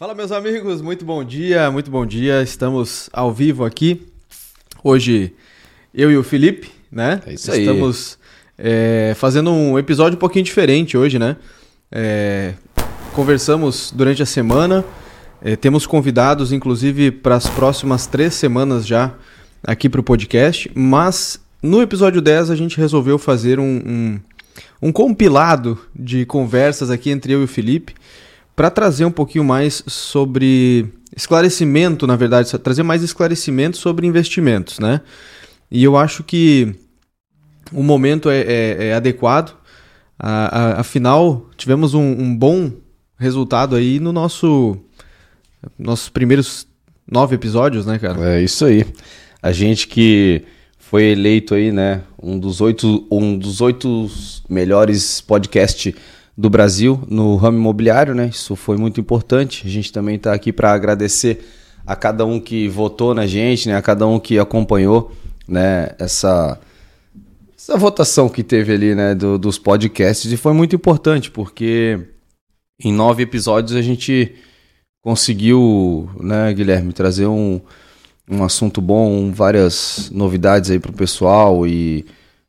Fala, meus amigos, muito bom dia, muito bom dia. Estamos ao vivo aqui. Hoje, eu e o Felipe, né? É isso aí. Estamos é, fazendo um episódio um pouquinho diferente hoje, né? É, conversamos durante a semana, é, temos convidados, inclusive, para as próximas três semanas já aqui para o podcast, mas no episódio 10 a gente resolveu fazer um, um, um compilado de conversas aqui entre eu e o Felipe para trazer um pouquinho mais sobre esclarecimento, na verdade, trazer mais esclarecimento sobre investimentos, né? E eu acho que o momento é, é, é adequado. A, a, afinal, tivemos um, um, bom resultado aí no nosso nossos primeiros nove episódios, né, cara? É isso aí. A gente que foi eleito aí, né, um dos oito, um dos oito melhores podcasts do Brasil no ramo imobiliário, né? Isso foi muito importante. A gente também está aqui para agradecer a cada um que votou na gente, né? A cada um que acompanhou, né? Essa essa votação que teve ali, né? Do, dos podcasts e foi muito importante porque em nove episódios a gente conseguiu, né, Guilherme, trazer um um assunto bom, várias novidades aí para o pessoal e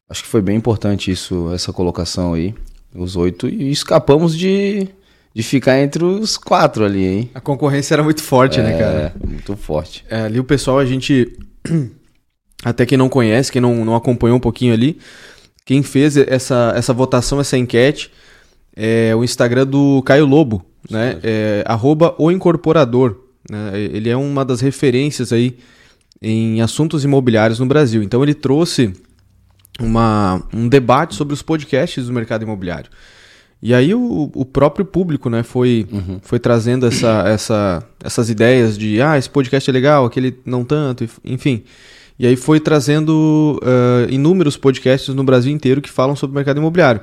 acho que foi bem importante isso, essa colocação aí os oito, e escapamos de, de ficar entre os quatro ali, hein? A concorrência era muito forte, é, né, cara? Muito forte. É, ali o pessoal, a gente. Até quem não conhece, quem não, não acompanhou um pouquinho ali, quem fez essa, essa votação, essa enquete, é o Instagram do Caio Lobo, né? É, arroba o incorporador. Né? Ele é uma das referências aí em assuntos imobiliários no Brasil. Então ele trouxe uma, um debate sobre os podcasts do mercado imobiliário. E aí o, o próprio público né, foi, uhum. foi trazendo essa, essa, essas ideias de ah, esse podcast é legal, aquele não tanto, enfim. E aí foi trazendo uh, inúmeros podcasts no Brasil inteiro que falam sobre o mercado imobiliário.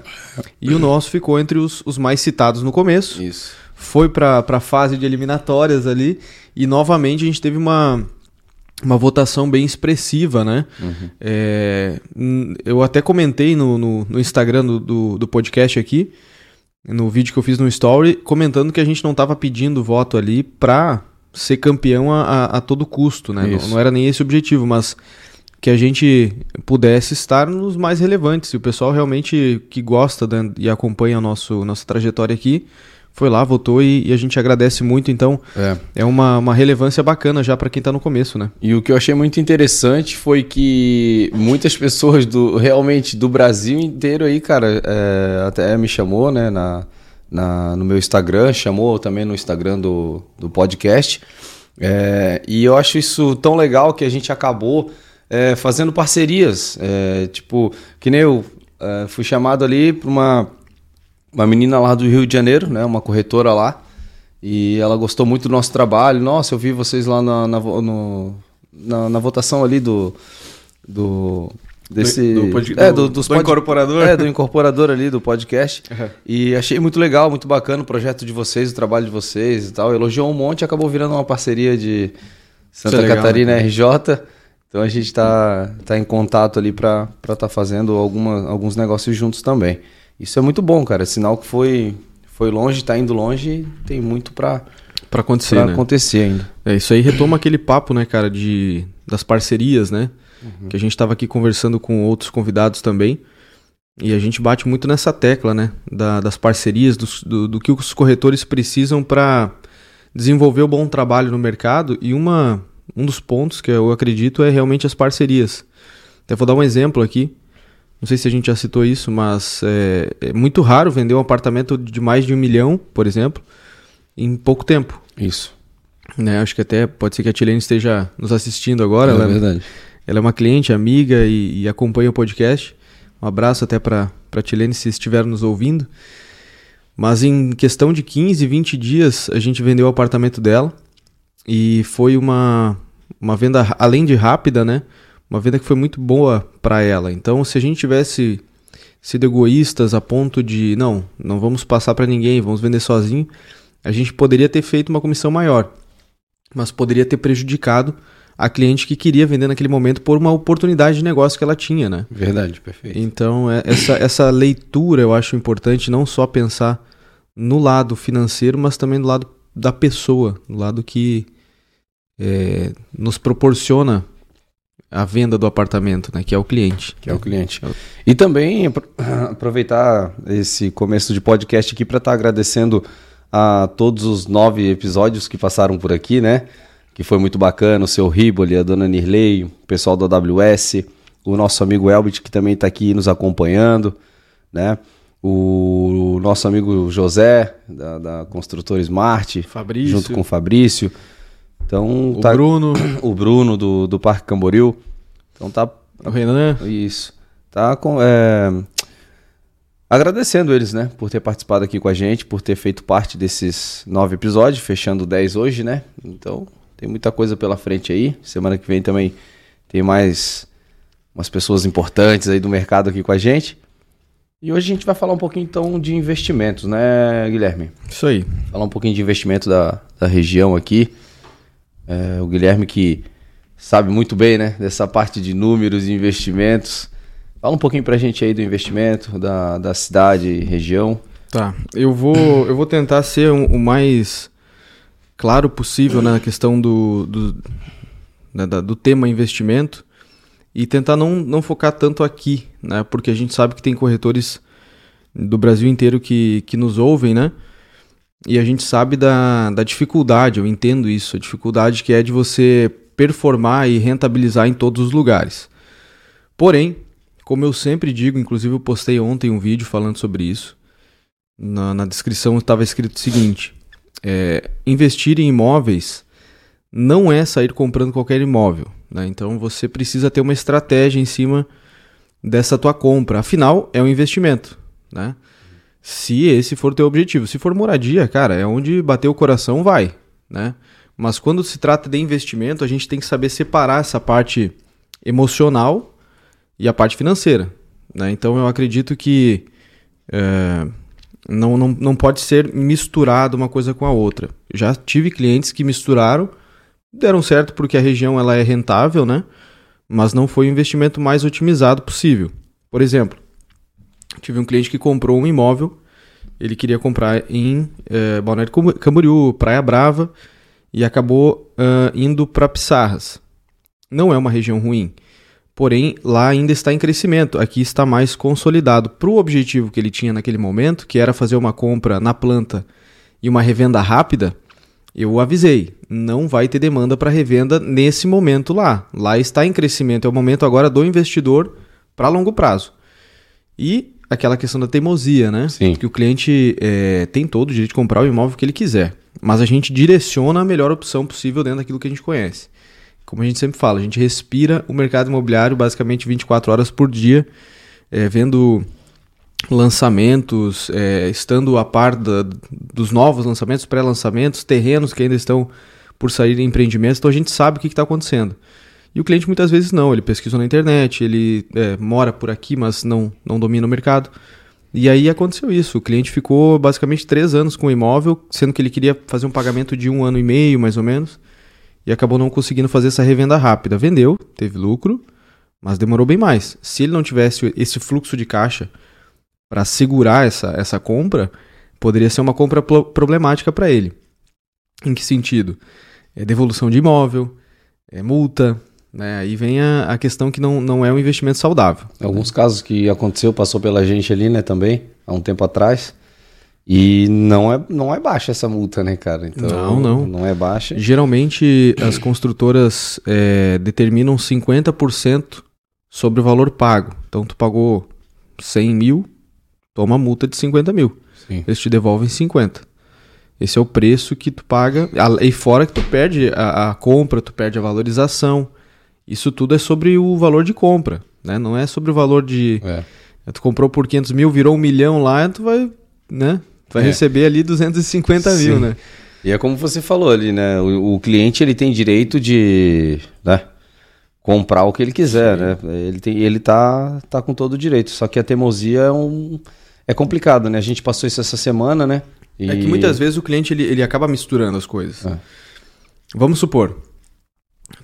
E o nosso ficou entre os, os mais citados no começo. Isso. Foi para a fase de eliminatórias ali. E novamente a gente teve uma, uma votação bem expressiva, né? Uhum. É, eu até comentei no, no, no Instagram do, do, do, podcast aqui, no vídeo que eu fiz no Story, comentando que a gente não estava pedindo voto ali para ser campeão a, a, a, todo custo, né? Não, não, era nem esse o objetivo, mas que a gente pudesse estar nos mais relevantes. E o pessoal realmente que gosta né, e acompanha a nosso, nossa trajetória aqui foi lá, votou e, e, a gente agradece muito. Então, é, é uma, uma relevância bacana já para quem está no começo, né? E o que eu achei muito interessante foi que muitas pessoas do realmente do Brasil inteiro aí, cara, é, até me chamou, né, na, na, no meu Instagram, chamou também no Instagram do, do podcast. É, e eu acho isso tão legal que a gente acabou é, fazendo parcerias. É, tipo, que nem eu é, fui chamado ali para uma uma menina lá do Rio de Janeiro, né? Uma corretora lá. E ela gostou muito do nosso trabalho. Nossa, eu vi vocês lá na, na, no, na, na votação ali do. do desse do, do, é, do, dos do pod... incorporador é do incorporador ali do podcast uhum. e achei muito legal muito bacana o projeto de vocês o trabalho de vocês e tal elogiou um monte e acabou virando uma parceria de Santa é Catarina né? RJ então a gente está tá em contato ali para estar tá fazendo alguma, alguns negócios juntos também isso é muito bom, cara. Sinal que foi, foi longe, tá indo longe tem muito para para acontecer, pra né? acontecer ainda. É, isso aí retoma aquele papo, né, cara, de das parcerias, né? Uhum. Que a gente estava aqui conversando com outros convidados também. E a gente bate muito nessa tecla, né? Da, das parcerias, do, do, do que os corretores precisam para desenvolver o um bom trabalho no mercado. E uma, um dos pontos que eu acredito é realmente as parcerias. Até vou dar um exemplo aqui. Não sei se a gente já citou isso, mas é, é, muito raro vender um apartamento de mais de um milhão, por exemplo, em pouco tempo. Isso. Né? Acho que até pode ser que a Tilene esteja nos assistindo agora. É ela, verdade. Ela é uma cliente, amiga e, e acompanha o podcast. Um abraço até para a Tilene se estiver nos ouvindo. Mas em questão de 15, 20 dias, a gente vendeu o apartamento dela. E foi uma, uma venda, além de rápida, né? Uma venda que foi muito boa para ela. Então, se a gente tivesse sido egoístas a ponto de não, não vamos passar para ninguém, vamos vender sozinho, a gente poderia ter feito uma comissão maior, mas poderia ter prejudicado a cliente que queria vender naquele momento por uma oportunidade de negócio que ela tinha, né? Verdade, perfeito. Então, é, essa, essa leitura eu acho importante, não só pensar no lado financeiro, mas também do lado da pessoa, do lado que é, nos proporciona a venda do apartamento, né? Que é o cliente. Que é o cliente. E também aproveitar esse começo de podcast aqui para estar tá agradecendo a todos os nove episódios que passaram por aqui, né? Que foi muito bacana, o seu Riboli, a dona Nirley, o pessoal do AWS, o nosso amigo Elbit, que também está aqui nos acompanhando, né? O nosso amigo José, da, da Construtora Smart, Fabrício. junto com o Fabrício. Então, o tá, Bruno. O Bruno do, do Parque Camboriú. Então tá. O Renan. Isso. Tá com. É, agradecendo eles, né? Por ter participado aqui com a gente, por ter feito parte desses nove episódios, fechando dez hoje, né? Então, tem muita coisa pela frente aí. Semana que vem também tem mais umas pessoas importantes aí do mercado aqui com a gente. E hoje a gente vai falar um pouquinho então de investimentos, né, Guilherme? Isso aí. Falar um pouquinho de investimento da, da região aqui. É, o Guilherme que sabe muito bem, né, dessa parte de números e investimentos. Fala um pouquinho pra gente aí do investimento, da, da cidade e região. Tá, eu vou, eu vou tentar ser o, o mais claro possível né, na questão do, do, né, do tema investimento e tentar não, não focar tanto aqui, né, porque a gente sabe que tem corretores do Brasil inteiro que, que nos ouvem, né? E a gente sabe da, da dificuldade, eu entendo isso, a dificuldade que é de você performar e rentabilizar em todos os lugares. Porém, como eu sempre digo, inclusive eu postei ontem um vídeo falando sobre isso, na, na descrição estava escrito o seguinte: é, investir em imóveis não é sair comprando qualquer imóvel. Né? Então você precisa ter uma estratégia em cima dessa tua compra. Afinal, é um investimento. Né? Se esse for teu objetivo. Se for moradia, cara, é onde bater o coração, vai, né? Mas quando se trata de investimento, a gente tem que saber separar essa parte emocional e a parte financeira. Né? Então eu acredito que é, não, não, não pode ser misturado uma coisa com a outra. Já tive clientes que misturaram, deram certo porque a região ela é rentável, né? mas não foi o investimento mais otimizado possível. Por exemplo, Tive um cliente que comprou um imóvel, ele queria comprar em é, Balneário Camboriú, Praia Brava, e acabou uh, indo para Pissarras. Não é uma região ruim, porém lá ainda está em crescimento, aqui está mais consolidado. Para o objetivo que ele tinha naquele momento, que era fazer uma compra na planta e uma revenda rápida, eu avisei, não vai ter demanda para revenda nesse momento lá. Lá está em crescimento, é o momento agora do investidor para longo prazo. E aquela questão da teimosia, né? Sim. Que o cliente é, tem todo o direito de comprar o imóvel que ele quiser. Mas a gente direciona a melhor opção possível dentro daquilo que a gente conhece. Como a gente sempre fala, a gente respira o mercado imobiliário basicamente 24 horas por dia, é, vendo lançamentos, é, estando a par da, dos novos lançamentos, pré-lançamentos, terrenos que ainda estão por sair em empreendimentos. Então a gente sabe o que está acontecendo. E o cliente muitas vezes não, ele pesquisa na internet, ele é, mora por aqui, mas não, não domina o mercado. E aí aconteceu isso. O cliente ficou basicamente três anos com o imóvel, sendo que ele queria fazer um pagamento de um ano e meio, mais ou menos, e acabou não conseguindo fazer essa revenda rápida. Vendeu, teve lucro, mas demorou bem mais. Se ele não tivesse esse fluxo de caixa para segurar essa, essa compra, poderia ser uma compra problemática para ele. Em que sentido? É devolução de imóvel, é multa, né? Aí vem a, a questão que não, não é um investimento saudável. Alguns casos que aconteceu, passou pela gente ali, né, também, há um tempo atrás. E não é, não é baixa essa multa, né, cara? Então, não, não. Não é baixa. Geralmente as construtoras é, determinam 50% sobre o valor pago. Então tu pagou 100 mil, toma multa de 50 mil. Sim. Eles te devolvem 50. Esse é o preço que tu paga. E fora que tu perde a, a compra, tu perde a valorização. Isso tudo é sobre o valor de compra, né? Não é sobre o valor de... É. Tu comprou por 500 mil, virou um milhão lá, tu vai, né? Vai é. receber ali 250 Sim. mil, né? E é como você falou ali, né? O, o cliente ele tem direito de né? comprar o que ele quiser, Sim. né? Ele, tem, ele tá, tá com todo o direito. Só que a teimosia é um. É complicado, né? A gente passou isso essa semana, né? E... É que muitas vezes o cliente ele, ele acaba misturando as coisas. É. Vamos supor,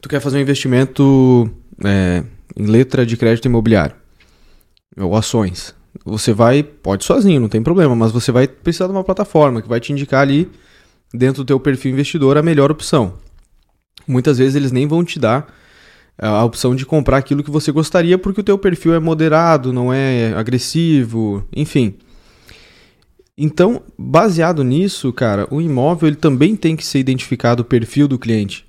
tu quer fazer um investimento é, em letra de crédito imobiliário ou ações. Você vai, pode sozinho, não tem problema, mas você vai precisar de uma plataforma que vai te indicar ali dentro do teu perfil investidor, a melhor opção. Muitas vezes eles nem vão te dar a opção de comprar aquilo que você gostaria porque o teu perfil é moderado, não é agressivo, enfim. Então, baseado nisso, cara, o imóvel ele também tem que ser identificado o perfil do cliente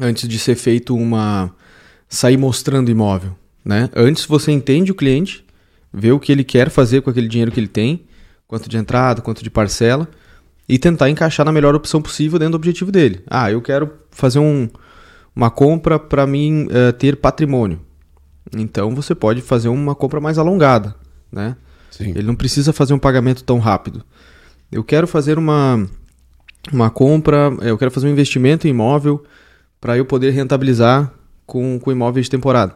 antes de ser feito uma sair mostrando imóvel, né? Antes você entende o cliente, vê o que ele quer fazer com aquele dinheiro que ele tem, quanto de entrada, quanto de parcela e tentar encaixar na melhor opção possível dentro do objetivo dele. Ah, eu quero fazer um, uma compra para mim uh, ter patrimônio. Então você pode fazer uma compra mais alongada, né? Sim. Ele não precisa fazer um pagamento tão rápido. Eu quero fazer uma, uma compra, eu quero fazer um investimento em imóvel para eu poder rentabilizar com, com imóveis de temporada.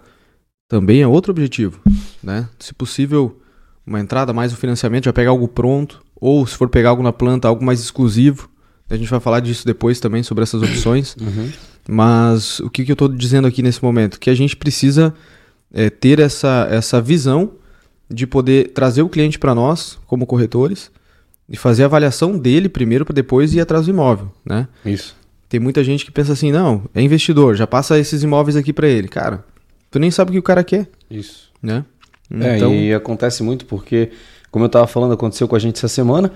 Também é outro objetivo, né? Se possível, uma entrada mais o financiamento, já pegar algo pronto, ou se for pegar algo na planta, algo mais exclusivo. A gente vai falar disso depois também, sobre essas opções. Uhum. Mas o que, que eu estou dizendo aqui nesse momento? Que a gente precisa é, ter essa, essa visão de poder trazer o cliente para nós, como corretores, e fazer a avaliação dele primeiro para depois ir atrás do imóvel, né? Isso. Tem muita gente que pensa assim, não, é investidor, já passa esses imóveis aqui para ele. Cara, tu nem sabe o que o cara quer. Isso. Né? É, então... e acontece muito porque, como eu estava falando, aconteceu com a gente essa semana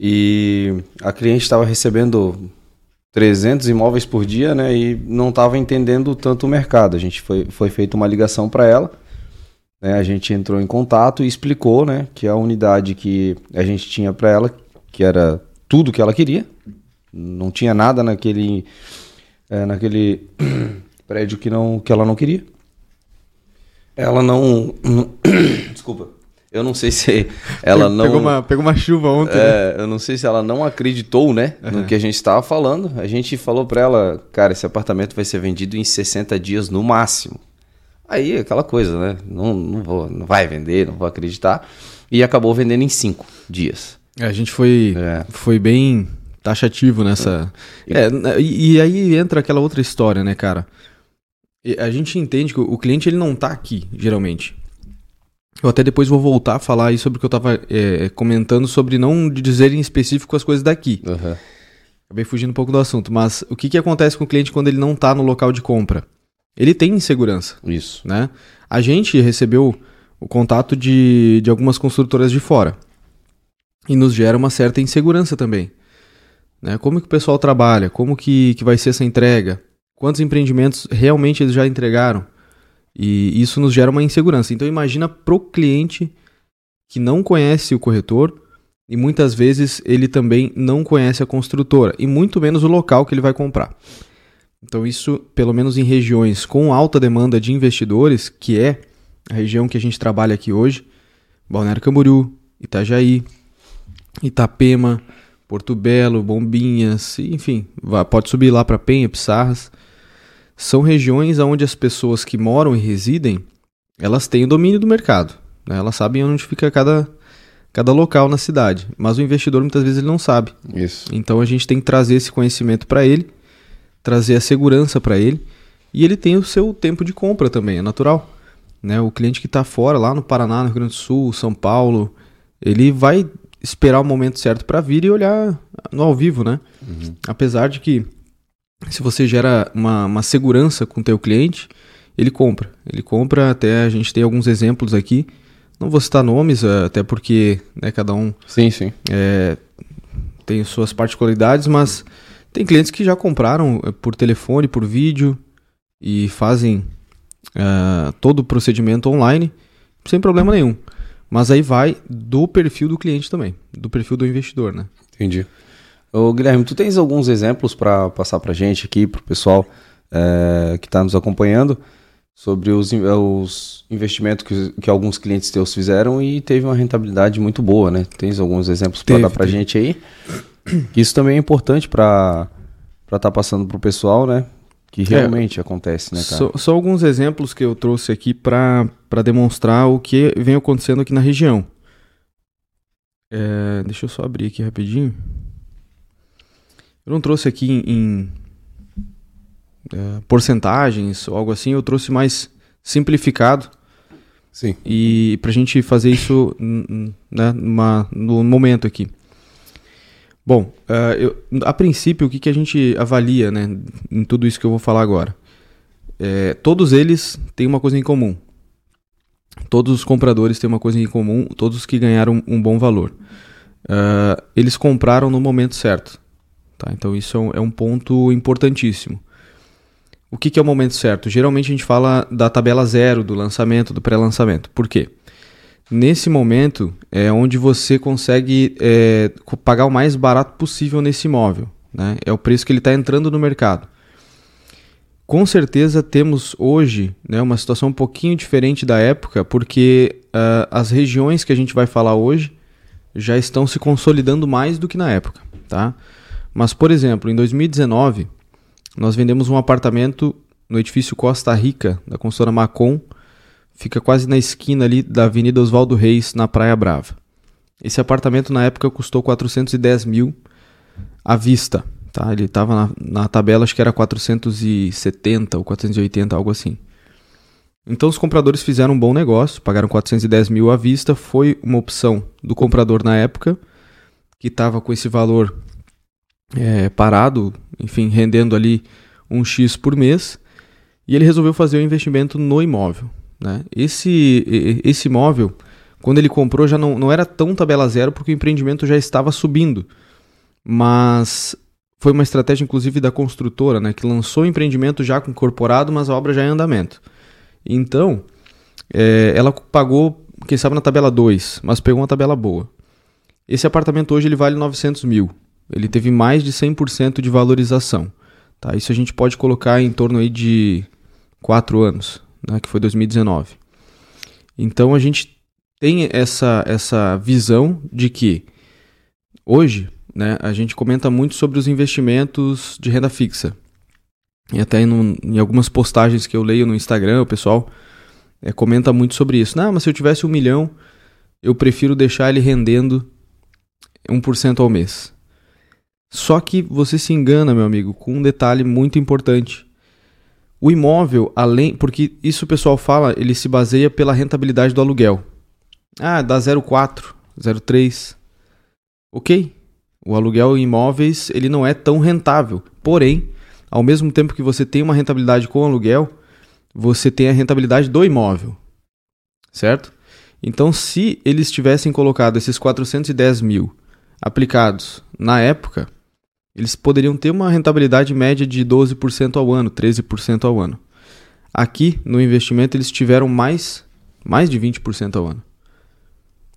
e a cliente estava recebendo 300 imóveis por dia, né, e não estava entendendo tanto o mercado. A gente foi, foi feita uma ligação para ela né, a gente entrou em contato e explicou né, que a unidade que a gente tinha para ela, que era tudo que ela queria, não tinha nada naquele, é, naquele prédio que, não, que ela não queria. Ela não. não desculpa. Eu não sei se ela não. Pegou uma, pegou uma chuva ontem. É, né? Eu não sei se ela não acreditou, né? Uhum. No que a gente estava falando. A gente falou para ela, cara, esse apartamento vai ser vendido em 60 dias no máximo. Aí aquela coisa, né? Não, não, vou, não vai vender, não vou acreditar. E acabou vendendo em cinco dias. É, a gente foi, é. foi bem taxativo nessa. É, e, e, aí entra aquela outra história, né, cara? A gente entende que o cliente ele não tá aqui, geralmente. Eu até depois vou voltar a falar aí sobre o que eu tava é, comentando sobre não dizer em específico as coisas daqui. Uhum. Acabei fugindo um pouco do assunto, mas o que, que acontece com o cliente quando ele não tá no local de compra? ele tem insegurança. Isso. Né? A gente recebeu o contato de, de algumas construtoras de fora. E nos gera uma certa insegurança também. Né? Como que o pessoal trabalha? Como que, que vai ser essa entrega? Quantos empreendimentos realmente eles já entregaram? E isso nos gera uma insegurança. Então imagina pro cliente que não conhece o corretor e muitas vezes ele também não conhece a construtora e muito menos o local que ele vai comprar. Então, isso, pelo menos em regiões com alta demanda de investidores, que é a região que a gente trabalha aqui hoje, Balneário Camboriú, Itajaí, Itapema, Porto Belo, Bombinhas, enfim, pode subir lá para Penha, Pissarras. São regiões onde as pessoas que moram e residem, elas têm o domínio do mercado. Né? Elas sabem onde fica cada, cada local na cidade. Mas o investidor muitas vezes ele não sabe. Isso. Então a gente tem que trazer esse conhecimento para ele trazer a segurança para ele. E ele tem o seu tempo de compra também, é natural. Né? O cliente que está fora, lá no Paraná, no Rio Grande do Sul, São Paulo, ele vai esperar o momento certo para vir e olhar no ao vivo, né? Uhum. Apesar de que se você gera uma, uma segurança com o teu cliente, ele compra. Ele compra, até a gente tem alguns exemplos aqui. Não vou citar nomes, até porque né, cada um sim, sim. É, tem suas particularidades, mas tem clientes que já compraram eh, por telefone, por vídeo e fazem uh, todo o procedimento online sem problema nenhum. Mas aí vai do perfil do cliente também, do perfil do investidor, né? Entendi. Ô, Guilherme, tu tens alguns exemplos para passar para gente aqui, para o pessoal é, que está nos acompanhando, sobre os, os investimentos que, que, alguns clientes teus fizeram e teve uma rentabilidade muito boa, né? Tens alguns exemplos para dar para gente aí? Isso também é importante para estar tá passando para o pessoal, né? Que é. realmente é, acontece, né, cara? Só, só, alguns exemplos que eu trouxe aqui para demonstrar o que vem acontecendo aqui na região. É, deixa eu só abrir aqui rapidinho. Eu não trouxe aqui em, em é, porcentagens ou algo assim, eu trouxe mais simplificado. Sim. E para a gente fazer isso né, numa, no momento aqui. Bom, uh, eu, a princípio, o que, que a gente avalia né, em tudo isso que eu vou falar agora? É, todos eles têm uma coisa em comum. Todos os compradores têm uma coisa em comum, todos que ganharam um bom valor. Uh, eles compraram no momento certo. Tá? Então isso é um, é um ponto importantíssimo. O que, que, é o momento certo? Geralmente a gente fala da tabela zero, do lançamento, do pré-lançamento. Por quê? Nesse momento é onde você consegue é, pagar o mais barato possível nesse imóvel. Né? É o preço que ele está entrando no mercado. Com certeza temos hoje né, uma situação um pouquinho diferente da época, porque uh, as regiões que a gente vai falar hoje já estão se consolidando mais do que na época. Tá? Mas, por exemplo, em 2019, nós vendemos um apartamento no edifício Costa Rica, da consultora Macon, fica quase na esquina ali da Avenida Oswaldo Reis, na Praia Brava. Esse apartamento na época custou 410 mil à vista. Tá? Ele estava na, na tabela, acho que era 470 ou 480, algo assim. Então os compradores fizeram um bom negócio, pagaram 410 mil à vista, foi uma opção do comprador na época, que estava com esse valor é, parado, enfim, rendendo ali um X por mês, e ele resolveu fazer o um investimento no imóvel. Né? Esse, esse imóvel, quando ele comprou, já não, não era tão tabela zero, porque o empreendimento já estava subindo. Mas foi uma estratégia, inclusive, da construtora, né, que lançou o empreendimento já incorporado, mas a obra já é em andamento. Então, é, ela pagou, quem sabe, na tabela 2, mas pegou uma tabela boa. Esse apartamento hoje ele vale 900 mil. Ele teve mais de 100% de valorização. Tá? Isso a gente pode colocar em torno aí de 4 anos, né, que foi 2019. Então a gente tem essa, essa visão de que hoje né, a gente comenta muito sobre os investimentos de renda fixa. E até no, em algumas postagens que eu leio no Instagram, o pessoal é, comenta muito sobre isso. Não, mas se eu tivesse um milhão, eu prefiro deixar ele rendendo 1% ao mês. Só que você se engana, meu amigo, com um detalhe muito importante. O imóvel, além. Porque isso o pessoal fala, ele se baseia pela rentabilidade do aluguel. Ah, dá 0,4, 0,3. Ok, o aluguel em imóveis ele não é tão rentável. Porém, ao mesmo tempo que você tem uma rentabilidade com o aluguel, você tem a rentabilidade do imóvel. Certo? Então, se eles tivessem colocado esses 410 mil aplicados na época, eles poderiam ter uma rentabilidade média de 12% ao ano, 13% ao ano. Aqui, no investimento, eles tiveram mais, mais de 20% ao ano.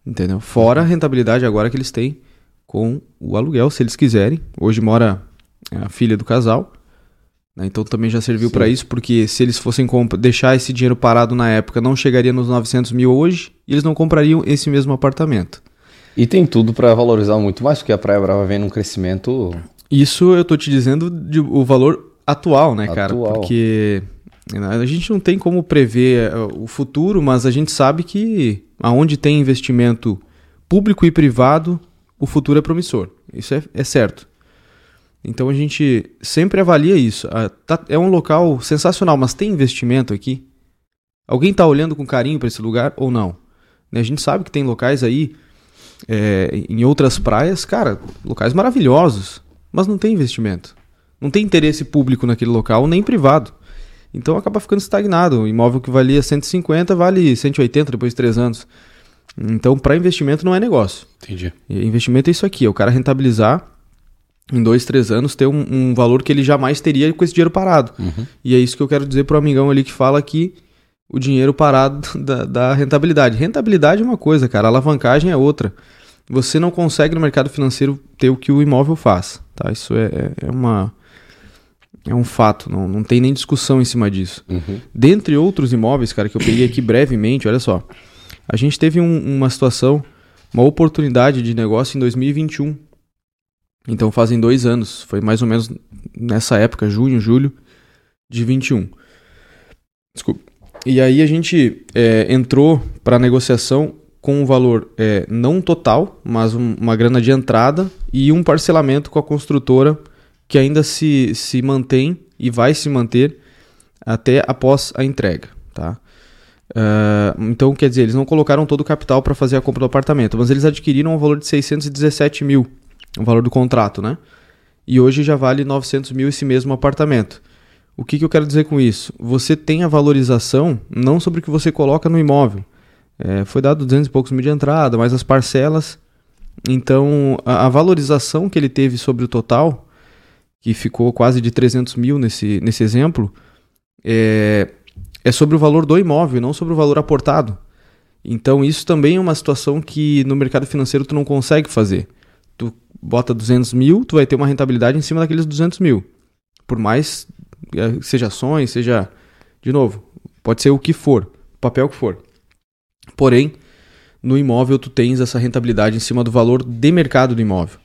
Entendeu? Fora a rentabilidade agora que eles têm com o aluguel, se eles quiserem. Hoje mora a filha do casal. Né? Então também já serviu para isso, porque se eles fossem deixar esse dinheiro parado na época, não chegaria nos 900 mil hoje e eles não comprariam esse mesmo apartamento. E tem tudo para valorizar muito mais, porque a Praia Brava vem num crescimento. Isso eu tô te dizendo de, o valor atual, né, cara? Atual. Porque né, a gente não tem como prever é, o futuro, mas a gente sabe que aonde tem investimento público e privado, o futuro é promissor. Isso é, é certo. Então a gente sempre avalia isso. Ah, tá, é um local sensacional, mas tem investimento aqui? Alguém está olhando com carinho para esse lugar ou não? Né, a gente sabe que tem locais aí é, em outras praias, cara, locais maravilhosos, mas não tem investimento. Não tem interesse público naquele local, nem privado. Então acaba ficando estagnado. O imóvel que valia 150 vale 180 depois de três anos. Então, para investimento não é negócio. Entendi. E investimento é isso aqui, é o cara rentabilizar em dois, três anos, ter um, um valor que ele jamais teria com esse dinheiro parado. Uhum. E é isso que eu quero dizer pro amigão ali que fala que o dinheiro parado da, da rentabilidade. Rentabilidade é uma coisa, cara, alavancagem é outra. Você não consegue no mercado financeiro ter o que o imóvel faz, tá? Isso é, é, é uma é um fato, não, não tem nem discussão em cima disso. Uhum. Dentre outros imóveis, cara, que eu peguei aqui brevemente, olha só. A gente teve um, uma situação, uma oportunidade de negócio em 2021. Então fazem dois anos, foi mais ou menos nessa época, junho, julho de 21. Desculpa. E aí a gente é, entrou para negociação com um valor é, não total, mas um, uma grana de entrada e um parcelamento com a construtora que ainda se, se mantém e vai se manter até após a entrega. Tá? Uh, então, quer dizer, eles não colocaram todo o capital para fazer a compra do apartamento, mas eles adquiriram um valor de 617 mil o valor do contrato, né? E hoje já vale 900 mil esse mesmo apartamento. O que, que eu quero dizer com isso? Você tem a valorização não sobre o que você coloca no imóvel. É, foi dado 200 e poucos mil de entrada, mais as parcelas. Então, a, a, valorização que ele teve sobre o total, que ficou quase de 300 mil nesse, nesse exemplo, é, é sobre o valor do imóvel, não sobre o valor aportado. Então, isso também é uma situação que no mercado financeiro tu não consegue fazer. Tu bota 200 mil, tu vai ter uma rentabilidade em cima daqueles 200 mil. Por mais é, seja ações, seja. De novo, pode ser o que for, o papel que for. Porém, no imóvel tu tens essa rentabilidade em cima do valor de mercado do imóvel.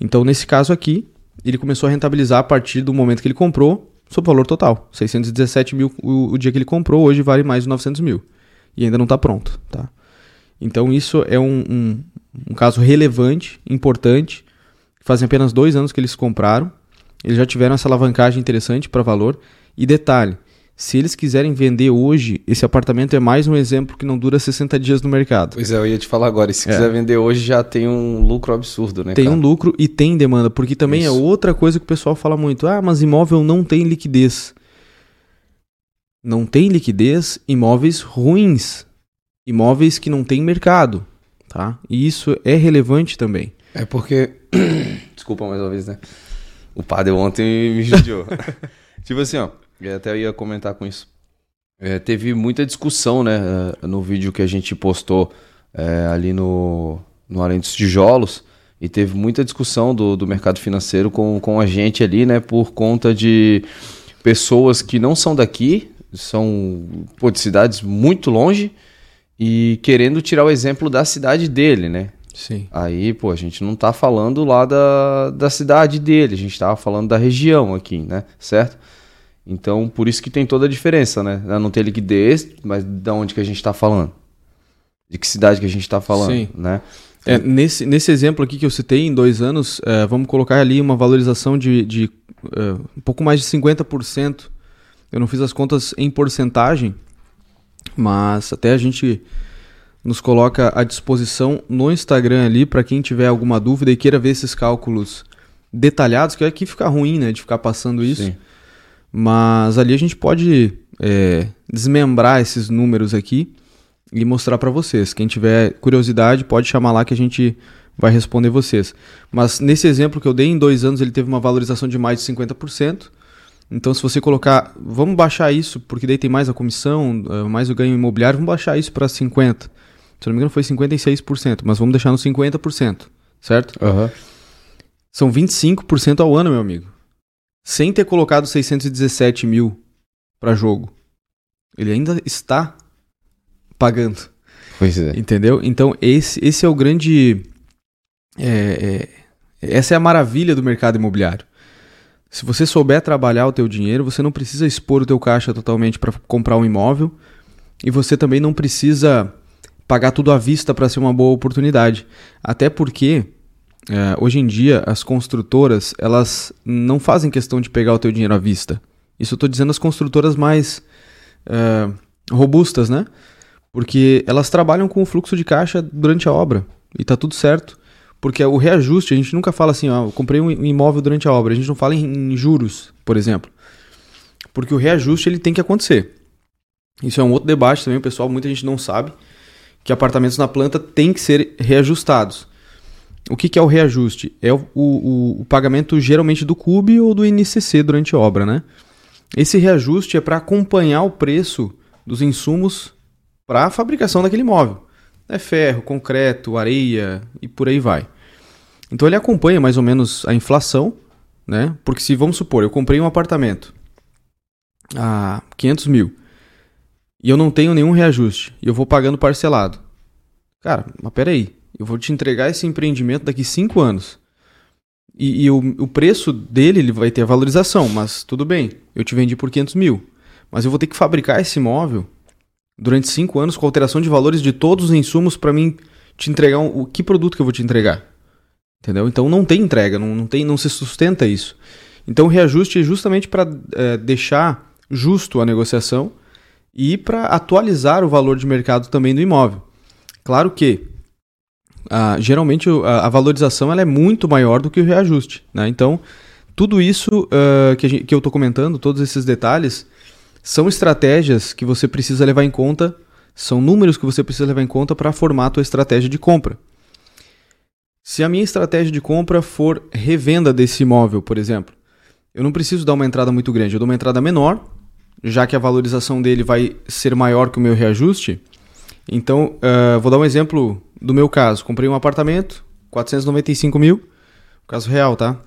Então, nesse caso aqui, ele começou a rentabilizar a partir do momento que ele comprou, sob valor total. 617 mil o, o dia que ele comprou, hoje vale mais de 900 mil. E ainda não está pronto. Tá? Então, isso é um, um, um caso relevante, importante. Fazem apenas dois anos que eles compraram eles já tiveram essa alavancagem interessante para valor. E detalhe, se eles quiserem vender hoje, esse apartamento é mais um exemplo que não dura 60 dias no mercado. Pois é, eu ia te falar agora. E se é. quiser vender hoje, já tem um lucro absurdo, né? Tem cara? um lucro e tem demanda, porque também é Isso. é outra coisa que o pessoal fala muito. Ah, mas imóvel não tem liquidez. Não tem liquidez, imóveis ruins. Imóveis que não tem mercado, tá? E isso é relevante também. É porque. Desculpa mais uma vez, né? O padre ontem me judiou. tipo assim, ó, eu até ia comentar com isso. É, teve muita discussão, né, eh, no vídeo que a gente postou é, ali no, no Além dos Tijolos, e teve muita discussão do, do mercado financeiro com, com a gente ali, né, por conta de pessoas que não são daqui, são pô, de cidades muito longe, e querendo tirar o exemplo da cidade dele, né? Sim. Aí, pô, a gente não tá falando lá da, da cidade dele, a gente tava falando da região aqui, né? Certo? Então, por isso que tem toda a diferença, né? Não ter liquidez, mas da onde que a gente tá falando? De que cidade que a gente tá falando, Sim. né? É, nesse, nesse exemplo aqui que eu citei, em dois anos, é, vamos colocar ali uma valorização de, de é, um pouco mais de 50%. Eu não fiz as contas em porcentagem, mas até a gente nos coloca à disposição no Instagram ali para quem tiver alguma dúvida e queira ver esses cálculos detalhados, que aqui fica ruim, né, de ficar passando isso. Sim. Mas ali a gente pode é, desmembrar esses números aqui e mostrar para vocês. Quem tiver curiosidade pode chamar lá que a gente vai responder vocês. Mas nesse exemplo que eu dei, em dois anos ele teve uma valorização de mais de 50%. Então, se você colocar, vamos baixar isso, porque daí tem mais a comissão, eh, mais o ganho imobiliário, vamos baixar isso para 50%. Se não me engano, foi 56%, mas vamos deixar no 50%, certo? Uhum. São 25% ao ano, meu amigo. Sem ter colocado 617 mil para jogo. Ele ainda está pagando. Pois é. Entendeu? Então, esse, esse é o grande. É, é, essa é a maravilha do mercado imobiliário. Se você souber trabalhar o teu dinheiro, você não precisa expor o teu caixa totalmente para comprar um imóvel e você também não precisa pagar tudo à vista para ser uma boa oportunidade. Até porque é, hoje em dia as construtoras elas não fazem questão de pegar o teu dinheiro à vista. Isso eu estou dizendo as construtoras mais é, robustas, né? Porque elas trabalham com o fluxo de caixa durante a obra e tá tudo certo. Porque o reajuste, a gente nunca fala assim, ó, comprei um imóvel durante a obra. A gente não fala em, em juros, por exemplo. Porque o reajuste ele tem que acontecer. Isso é um outro debate também, pessoal, muita gente não sabe que apartamentos na planta têm que ser reajustados. O que, que é o reajuste? É o, o, o, pagamento geralmente do CUB ou do INCC durante obra, né? Esse reajuste é para acompanhar o preço dos insumos para a fabricação daquele imóvel. É ferro, concreto, areia e por aí vai. Então ele acompanha mais ou menos a inflação, né? Porque se vamos supor, eu comprei um apartamento a 500 mil e eu não tenho nenhum reajuste e eu vou pagando parcelado. Cara, mas peraí, eu vou te entregar esse empreendimento daqui 5 anos. E, e o, o, preço dele ele vai ter a valorização, mas tudo bem, eu te vendi por 500 mil. Mas eu vou ter que fabricar esse imóvel durante 5 anos com alteração de valores de todos os insumos para mim te entregar um, o que produto que eu vou te entregar. Entendeu? Então não tem entrega, não, não, tem, não se sustenta isso. Então o reajuste é justamente para é, deixar justo a negociação e para atualizar o valor de mercado também do imóvel. Claro que a, geralmente a, a, valorização ela é muito maior do que o reajuste. Né? Então, tudo isso uh, que, gente, que eu estou comentando, todos esses detalhes, são estratégias que você precisa levar em conta, são números que você precisa levar em conta para formar a tua estratégia de compra. Se a minha estratégia de compra for revenda desse imóvel, por exemplo, eu não preciso dar uma entrada muito grande, eu dou uma entrada menor, já que a valorização dele vai ser maior que o meu reajuste. Então, uh, vou dar um exemplo do meu caso. Comprei um apartamento, 495 mil, caso real, tá?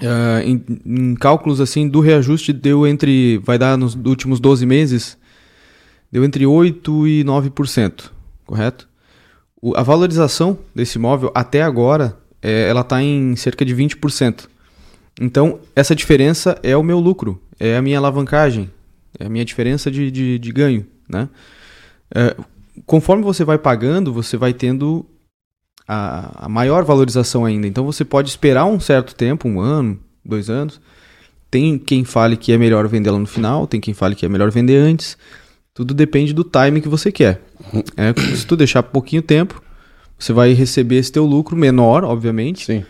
Uh, em, em, cálculos assim do reajuste deu entre vai dar nos últimos 12 meses deu entre 8 e 9%, correto? O, a valorização desse imóvel até agora é, ela está em cerca de 20%. Então, essa diferença é o meu lucro, é a minha alavancagem, é a minha diferença de, de, de ganho. Né? É, conforme você vai pagando, você vai tendo a, a, maior valorização ainda. Então, você pode esperar um certo tempo, um ano, dois anos. Tem quem fale que é melhor vender lá no final, tem quem fale que é melhor vender antes. Tudo depende do time que você quer. É, se tu deixar pouquinho tempo, você vai receber esse teu lucro menor, obviamente. Sim.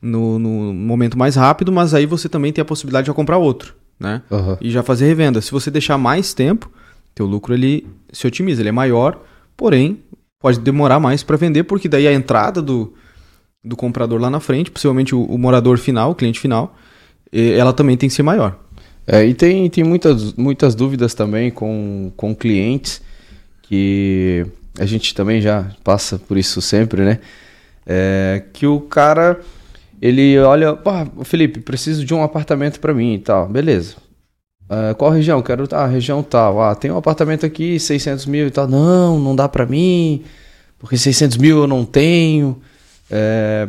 No, no momento mais rápido, mas aí você também tem a possibilidade de comprar outro, né? Uhum. E já fazer revenda. Se você deixar mais tempo, teu lucro ele se otimiza, ele é maior, porém pode demorar mais para vender, porque daí a entrada do, do comprador lá na frente, possivelmente o, o morador final, o cliente final, ela também tem que ser maior. É, e tem, tem muitas, muitas dúvidas também com, com clientes que a gente também já passa por isso sempre, né? É, que o cara ele olha, pô, Felipe, preciso de um apartamento para mim e tal, beleza. É, qual região? Quero ah, região tal. Ah, tem um apartamento aqui, 600 mil e tal. Não, não dá para mim, porque 600 mil eu não tenho. É,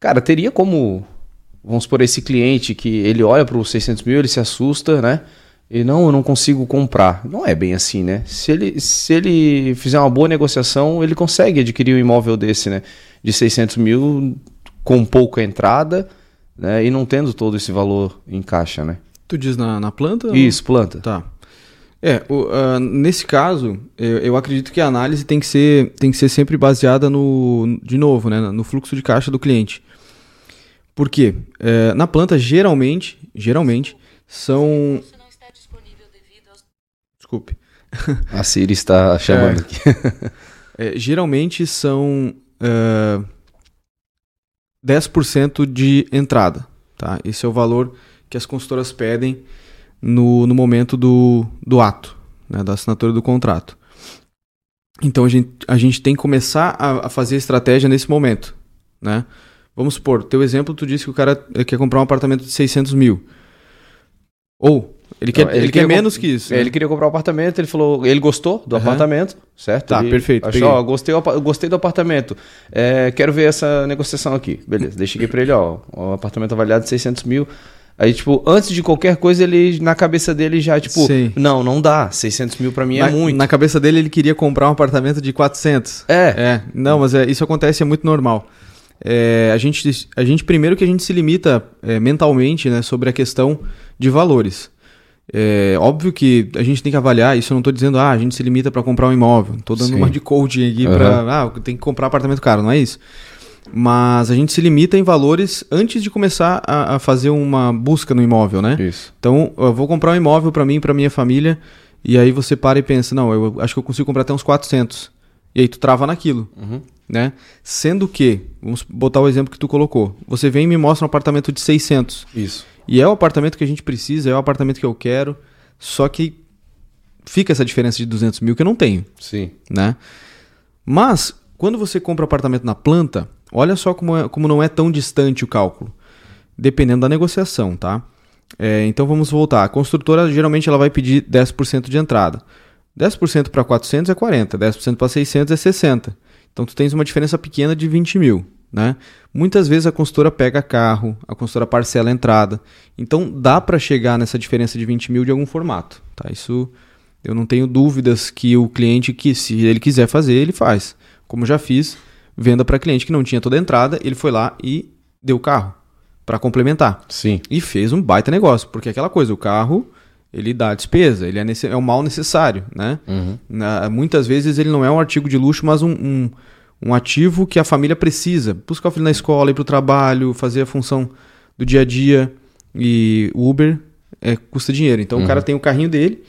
cara, teria como vamos por esse cliente que ele olha para os 600 mil, ele se assusta, né? E não, eu não consigo comprar. Não é bem assim, né? Se ele, se ele fizer uma boa negociação, ele consegue adquirir um imóvel desse, né? De 600 mil com pouca entrada, né? E não tendo todo esse valor em caixa, né? Tu diz na, na planta? Isso, planta. Tá. É, o, uh, nesse caso, eu, eu, acredito que a análise tem que ser, tem que ser sempre baseada no, de novo, né, no fluxo de caixa do cliente. Por quê? É, na planta, geralmente, geralmente, são... Desculpe. A Siri está chamando é, aqui. é, geralmente são uh, é, 10% de entrada. Tá? Esse é o valor que as consultoras pedem no, no momento do, do ato, né, da assinatura do contrato. Então a gente, a gente tem que começar a, a fazer estratégia nesse momento. Né? Vamos supor, teu exemplo, tu disse que o cara quer comprar um apartamento de 600 mil. Ou, ele quer, Não, ele, ele quer menos que isso. Né? Ele queria comprar um apartamento, ele falou, ele gostou do uhum. apartamento, certo? Tá, ele perfeito. Achou, ó, gostei, gostei do apartamento, é, quero ver essa negociação aqui. Beleza, deixei aqui pra ele, ó, o apartamento avaliado de 600 mil. Aí, tipo, antes de qualquer coisa, ele, na cabeça dele já, tipo, Sim. não, não dá, 600 mil pra mim é na, é muito. Na cabeça dele, ele queria comprar um apartamento de 400. É. É, não, mas é, isso acontece, é muito normal é, a, gente, a gente primeiro que a gente se limita é, mentalmente né, sobre a questão de valores. É óbvio que a gente tem que avaliar, isso eu não estou dizendo, ah, a gente se limita para comprar um imóvel. Estou dando Sim. uma de coaching aqui uhum. para, ah, tem que comprar apartamento caro, não é isso. Mas a gente se limita em valores antes de começar a, a fazer uma busca no imóvel, né? Isso. Então, eu vou comprar um imóvel para mim e para minha família, e aí você para e pensa, não, eu acho que eu consigo comprar até uns 400. E aí tu trava naquilo. Uhum né? Sendo que, vamos botar o exemplo que tu colocou, você vem e me mostra um apartamento de 600. Isso. E é o apartamento que a gente precisa, é o apartamento que eu quero, só que fica essa diferença de 200 mil que eu não tenho. Sim. Né? Mas, quando você compra apartamento na planta, olha só como, é, como não é tão distante o cálculo, dependendo da negociação, tá? É, então vamos voltar. A construtora geralmente ela vai pedir 10% de entrada. 10% para 400 é 40, 10% para 600 é 60. Então tu tens uma diferença pequena de 20 mil. Né? Muitas vezes a consultora pega carro, a consultora parcela a entrada. Então dá para chegar nessa diferença de 20 mil de algum formato. Tá? Isso eu não tenho dúvidas que o cliente, que se ele quiser fazer, ele faz. Como já fiz, venda para cliente que não tinha toda a entrada, ele foi lá e deu o carro para complementar. Sim. E fez um baita negócio, porque é aquela coisa, o carro ele dá despesa, ele é, é um mal necessário, né? Uhum. Na, muitas vezes ele não é um artigo de luxo, mas um, um, um ativo que a família precisa. Buscar o filho na escola, ir para o trabalho, fazer a função do dia a dia. E o Uber é, custa dinheiro. Então o cara tem o carrinho dele,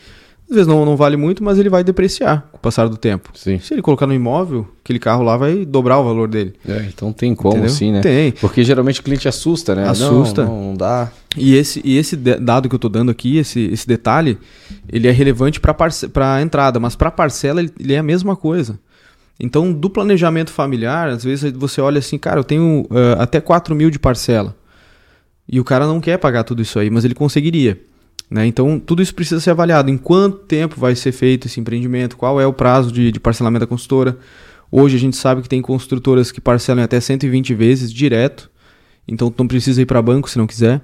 às vezes não, não vale muito, mas ele vai depreciar com o passar do tempo. Sim. Se ele colocar no imóvel, aquele carro lá vai dobrar o valor dele. É, então tem como Entendeu? sim, né? Tem. Porque geralmente o cliente assusta, né? Assusta. Não, não, não dá. E esse, e esse dado que eu estou dando aqui, esse, esse detalhe, ele é relevante para a entrada, mas para a parcela ele, ele é a mesma coisa. Então, do planejamento familiar, às vezes você olha assim, cara, eu tenho eh, até 4 mil de parcela. E o cara não quer pagar tudo isso aí, mas ele conseguiria. Né? Então, tudo isso precisa ser avaliado. Em quanto tempo vai ser feito esse empreendimento? Qual é o prazo de, de parcelamento da consultora? Hoje a gente sabe que tem construtoras que parcelam até 120 vezes direto. Então, tu não precisa ir para banco se não quiser.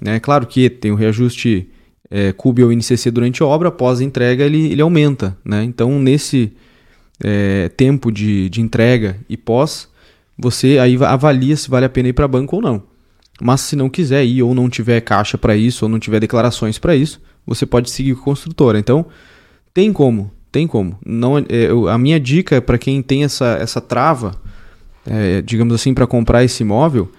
Né? Claro que tem o reajuste é, CUB ou INCC durante a obra, após a entrega ele, ele aumenta. Né? Então, nesse é, tempo de, de entrega e pós, você aí va- avalia se vale a pena ir para banco ou não. Mas se não quiser ir ou não tiver caixa para isso ou não tiver declarações para isso, você pode seguir com a construtora. Então, tem como, tem como. Não, é, eu- a minha dica para quem tem essa, essa trava, é, digamos assim, para comprar esse imóvel,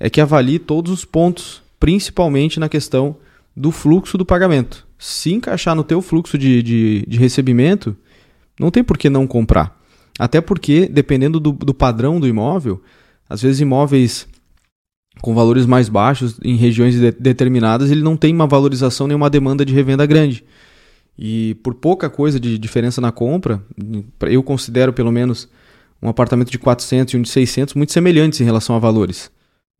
é que avalie todos os pontos, principalmente na questão do fluxo do pagamento. Se encaixar no teu fluxo de, de, de recebimento, não tem por que não comprar. Até porque, dependendo do, do padrão do imóvel, às vezes imóveis com valores mais baixos em regiões de- determinadas, ele não tem uma valorização nem uma demanda de revenda grande. E por pouca coisa de diferença na compra, eu considero pelo menos um apartamento de 400 e um de 600 muito semelhantes em relação a valores.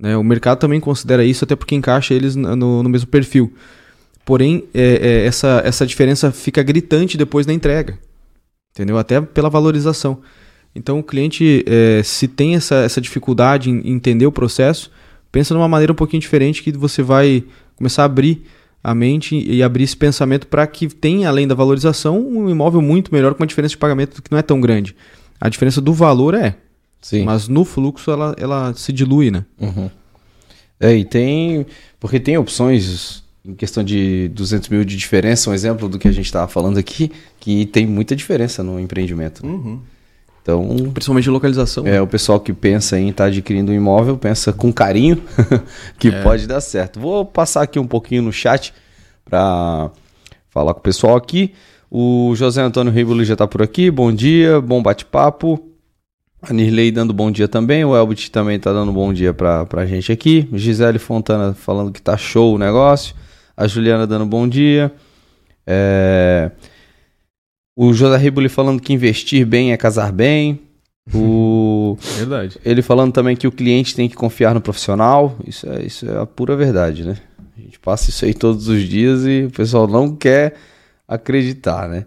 né? O mercado também considera isso, até porque encaixa eles no, no- mesmo perfil. Porém, é, é, essa, essa diferença fica gritante depois da entrega. Entendeu? Até pela valorização. Então, o cliente, é, se tem essa, essa dificuldade em entender o processo, pensa numa maneira um pouquinho diferente que você vai começar a abrir a mente e abrir esse pensamento para que tenha, além da valorização, um imóvel muito melhor com uma diferença de pagamento que não é tão grande. A diferença do valor é, Sim. mas no fluxo ela, ela se dilui, né? Uhum. É, e tem. Porque tem opções em questão de 200 mil de diferença, um exemplo do que a gente estava falando aqui, que tem muita diferença no empreendimento. né? Então, Principalmente localização. é, o pessoal que pensa em estar adquirindo um imóvel, pensa com carinho que pode dar certo. Vou passar aqui um pouquinho no chat para falar com o pessoal aqui. O José Antônio Riboli já está por aqui. Bom dia, bom bate-papo. A Nirley dando bom dia também. O Elbit também está dando bom dia para a gente aqui. Gisele Fontana falando que tá show o negócio. A Juliana dando bom dia. É, O José Riboli falando que investir bem é casar bem. O... Verdade. Ele falando também que o cliente tem que confiar no profissional. Isso é, isso é a pura verdade, né? A gente passa isso aí todos os dias e o pessoal não quer acreditar, né?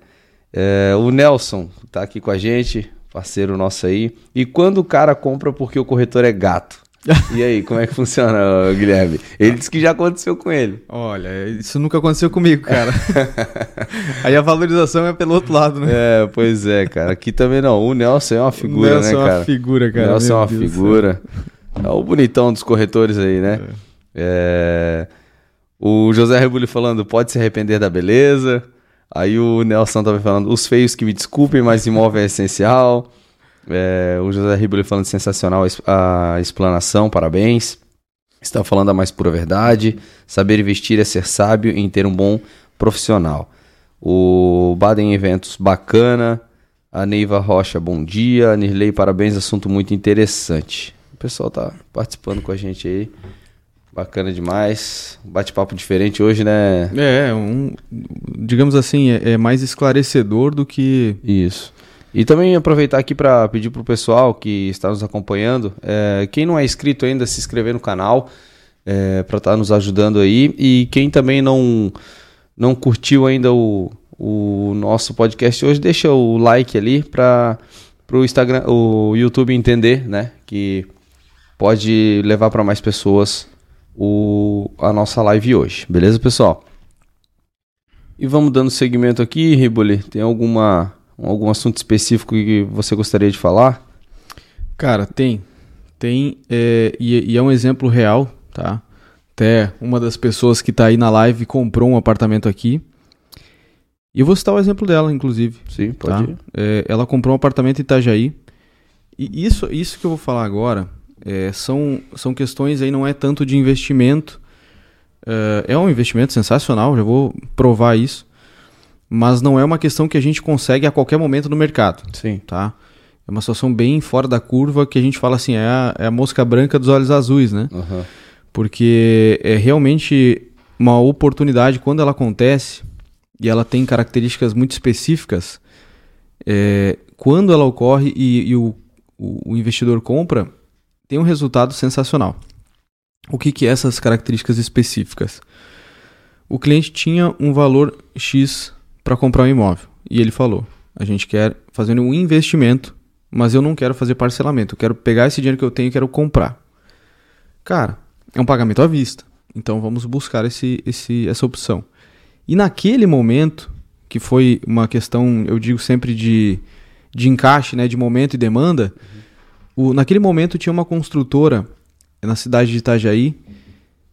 É, o Nelson tá aqui com a gente, parceiro nosso aí. E quando o cara compra porque o corretor é gato? E aí, como é que funciona, Guilherme? Ele disse que já aconteceu com ele. Olha, isso nunca aconteceu comigo, cara. Aí a valorização é pelo outro lado, né? É, pois é, cara. Aqui também não. O Nelson é uma figura, Nelson né, é uma cara? figura, cara. Nelson é Meu uma Deus figura. É o bonitão dos corretores aí, né? É. O José Rebuli falando, pode se arrepender da beleza. Aí o Nelson também falando, os feios que me desculpem, mas imóvel é essencial. É, o José Rebuli falando, sensacional a explanação, parabéns. Está falando a mais pura verdade. Saber investir é ser sábio em ter um bom profissional. O Baden Eventos, bacana. A Neiva Rocha, bom dia. A Nirley, parabéns, assunto muito interessante. O pessoal tá participando com a gente aí. Bacana demais. Bate-papo diferente hoje, né? É, um, digamos assim, é, é mais esclarecedor do que. Isso. E também aproveitar aqui para pedir pro pessoal que está nos acompanhando, é, quem não é inscrito ainda, se inscrever no canal é, para estar nos ajudando aí. E quem também não, não curtiu ainda o, o nosso podcast hoje, deixa o like ali para o Instagram, o YouTube entender, né? Que pode levar para mais pessoas o, a nossa live hoje. Beleza, pessoal? E vamos dando seguimento aqui, Riboli. Tem alguma algum assunto específico que você gostaria de falar? Cara, tem. Tem. é, e, e é um exemplo real, tá? Até uma das pessoas que tá aí na live comprou um apartamento aqui. E eu vou citar o exemplo dela, inclusive. Sim, tá? É, ela comprou um apartamento em Itajaí. e isso, isso que eu vou falar agora é, são, são questões aí, não é tanto de investimento. É, é um investimento sensacional, já vou provar isso. Mas não é uma questão que a gente consegue a qualquer momento no mercado. Sim. Tá? É uma situação bem fora da curva que a gente fala assim, é a, é a mosca branca dos olhos azuis, né? Aham. Porque é realmente uma oportunidade quando ela acontece e ela tem características muito específicas. é, quando ela ocorre e, e o, o, o investidor compra, tem um resultado sensacional. O que, que é essas características específicas? O cliente tinha um valor X para comprar um imóvel e ele falou: a gente quer fazer um investimento, mas eu não quero fazer parcelamento. Eu quero pegar esse dinheiro que eu tenho e quero comprar. Cara, é um pagamento à vista. Então vamos buscar esse, esse, essa opção. E naquele momento, que foi uma questão, eu digo sempre de, de encaixe, né, de momento e demanda, o, naquele momento tinha uma construtora na cidade de Itajaí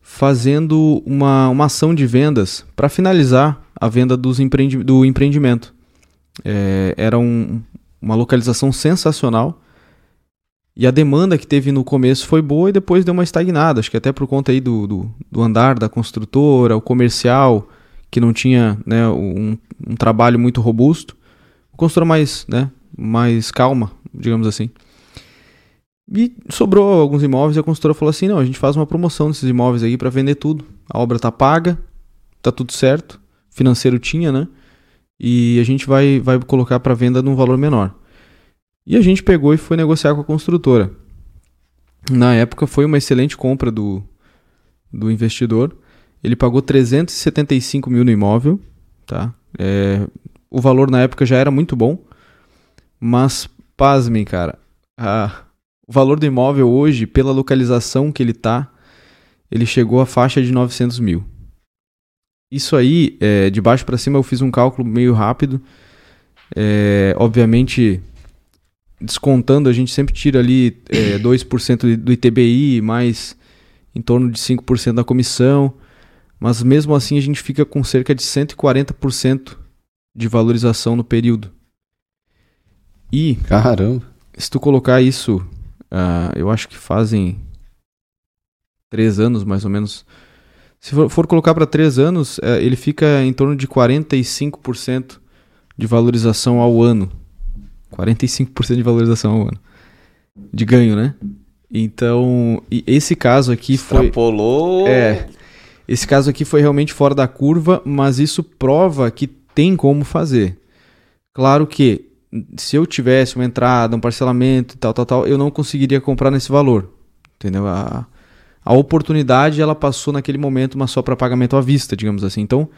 fazendo uma, uma ação de vendas para finalizar a venda dos empreendi do empreendimento. É, era um, uma localização sensacional. E a demanda que teve no começo foi boa e depois deu uma estagnada. Acho que até por conta aí do, do, do andar da construtora, o comercial, que não tinha né, um, um trabalho muito robusto. O construtora mais, né, mais calma, digamos assim. E sobrou alguns imóveis e a construtora falou assim: não, a gente faz uma promoção desses imóveis aí para vender tudo. A obra tá paga, tá tudo certo. Financeiro tinha, né? E a gente vai, vai colocar para venda num valor menor. E a gente pegou e foi negociar com a construtora. Na época foi uma excelente compra do, do investidor. Ele pagou 375 mil no imóvel. Tá? É, o valor na época já era muito bom. Mas, pasmem, cara. A, o valor do imóvel hoje, pela localização que ele tá, ele chegou à faixa de 900 mil. Isso aí, é, de baixo para cima, eu fiz um cálculo meio rápido. É, obviamente, descontando, a gente sempre tira ali é, 2% do ITBI, mais em torno de 5% da comissão. Mas mesmo assim, a gente fica com cerca de 140% de valorização no período. E Caramba. se tu colocar isso, ah, eu acho que fazem três anos mais ou menos. Se for, for colocar para três anos, eh, ele fica em torno de 45% de valorização ao ano. 45% de valorização ao ano. De ganho, né? Então, esse caso aqui foi. Extrapolou. É. Esse caso aqui foi realmente fora da curva, mas isso prova que tem como fazer. Claro que se eu tivesse uma entrada, um parcelamento e tal, tal, tal, eu não conseguiria comprar nesse valor. Entendeu? A, a oportunidade ela passou naquele momento, mas só para pagamento à vista, digamos assim. Então,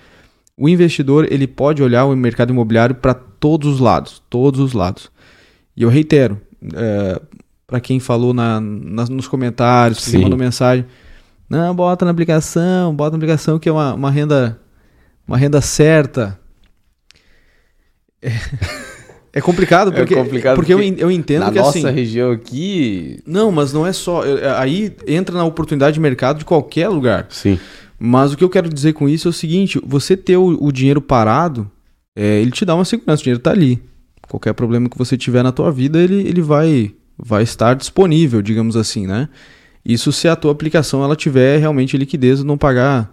o investidor ele pode olhar o mercado imobiliário para todos os lados, todos os lados. E eu reitero, é, para quem falou na, nas- nos comentários, quem mandou mensagem, não, bota na aplicação, bota na aplicação que é uma, uma renda uma renda certa. É, é complicado É porque, complicado porque, eu, porque eu entendo Na que nossa assim, região aqui. não, mas não é só. é- Aí entra na oportunidade de mercado de qualquer lugar. Sim. Mas o que eu quero dizer com isso é o seguinte: você ter o, o dinheiro parado, é, ele te dá uma segurança, o dinheiro está ali. Qualquer problema que você tiver na tua vida, ele, ele vai, vai estar disponível, digamos assim, né? Isso se a tua aplicação ela tiver realmente liquidez, não pagar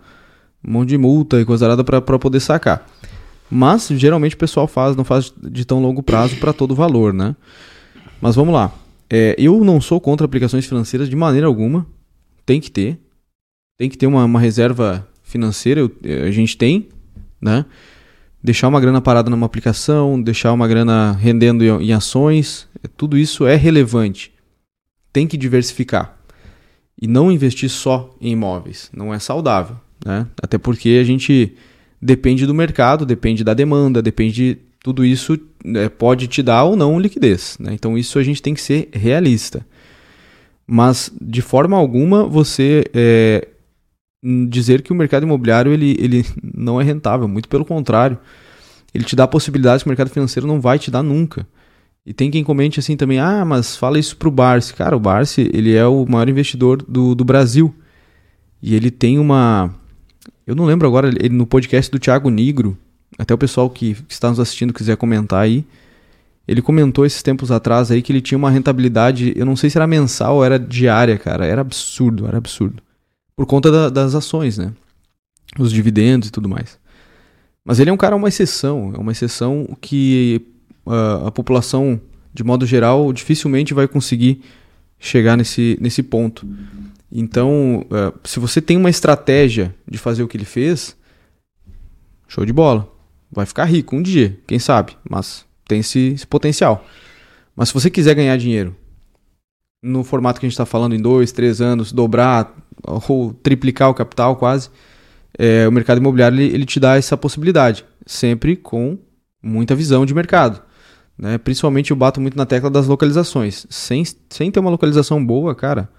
um monte de multa e coisa nada para poder sacar. Mas geralmente o pessoal faz, não faz de tão longo prazo para todo o valor, né? Mas vamos lá. É, eu não sou contra aplicações financeiras de maneira alguma. Tem que ter. Tem que ter uma, uma reserva financeira. eu- eh, a gente tem, né? Deixar uma grana parada numa aplicação, deixar uma grana rendendo em, em ações. é, Tudo isso é relevante. Tem que diversificar. E não investir só em imóveis. Não é saudável, né? Até porque a gente depende do mercado, depende da demanda, depende de tudo isso né, pode te dar ou não liquidez. Né? Então isso a gente tem que ser realista. Mas de forma alguma você é, dizer que o mercado imobiliário ele, ele não é rentável, muito pelo contrário. Ele te dá possibilidades que o mercado financeiro não vai te dar nunca. E tem quem comente assim também, ah, mas fala isso pro Barsi. Cara, o Barsi, ele é o maior investidor do, do Brasil. E ele tem uma... Eu não lembro agora, ele no podcast do Thiago Nigro, até o pessoal que, que está nos assistindo quiser comentar aí, Ele comentou esses tempos atrás aí que ele tinha uma rentabilidade, eu não sei se era mensal ou era diária, cara. Era absurdo, era absurdo. Por conta da, das ações, né? Os dividendos e tudo mais. Mas ele é um cara, uma exceção. É uma exceção que uh, a população, de modo geral, dificilmente vai conseguir chegar nesse, nesse ponto. Então, uh, se você tem uma estratégia de fazer o que ele fez, show de bola. Vai ficar rico um dia, quem sabe, mas tem esse, esse potencial. Mas se você quiser ganhar dinheiro no formato que a gente está falando, em dois, três anos, dobrar ou triplicar o capital quase, é, o mercado imobiliário ele, ele, te dá essa possibilidade, sempre com muita visão de mercado. Né? Principalmente eu bato muito na tecla das localizações. Sem, sem ter uma localização boa, cara.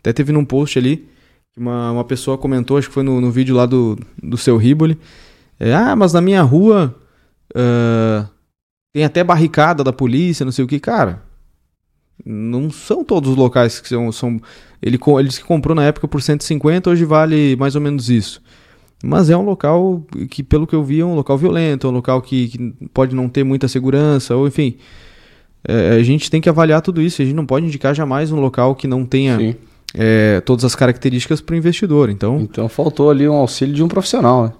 Até teve num post ali, uma, uma pessoa comentou, acho que foi no, no vídeo lá do, do seu Riboli. É, ah, mas na minha rua uh, tem até barricada da polícia, não sei o que. Cara, não são todos os locais que são. são ele, ele que comprou na época por 150, hoje vale mais ou menos isso. Mas é um local que, pelo que eu vi, é um local violento, é um local que, que pode não ter muita segurança, ou enfim. É, a gente tem que avaliar tudo isso. A gente não pode indicar jamais um local que não tenha é, todas as características para o investidor. Então, então faltou ali um auxílio de um profissional, né?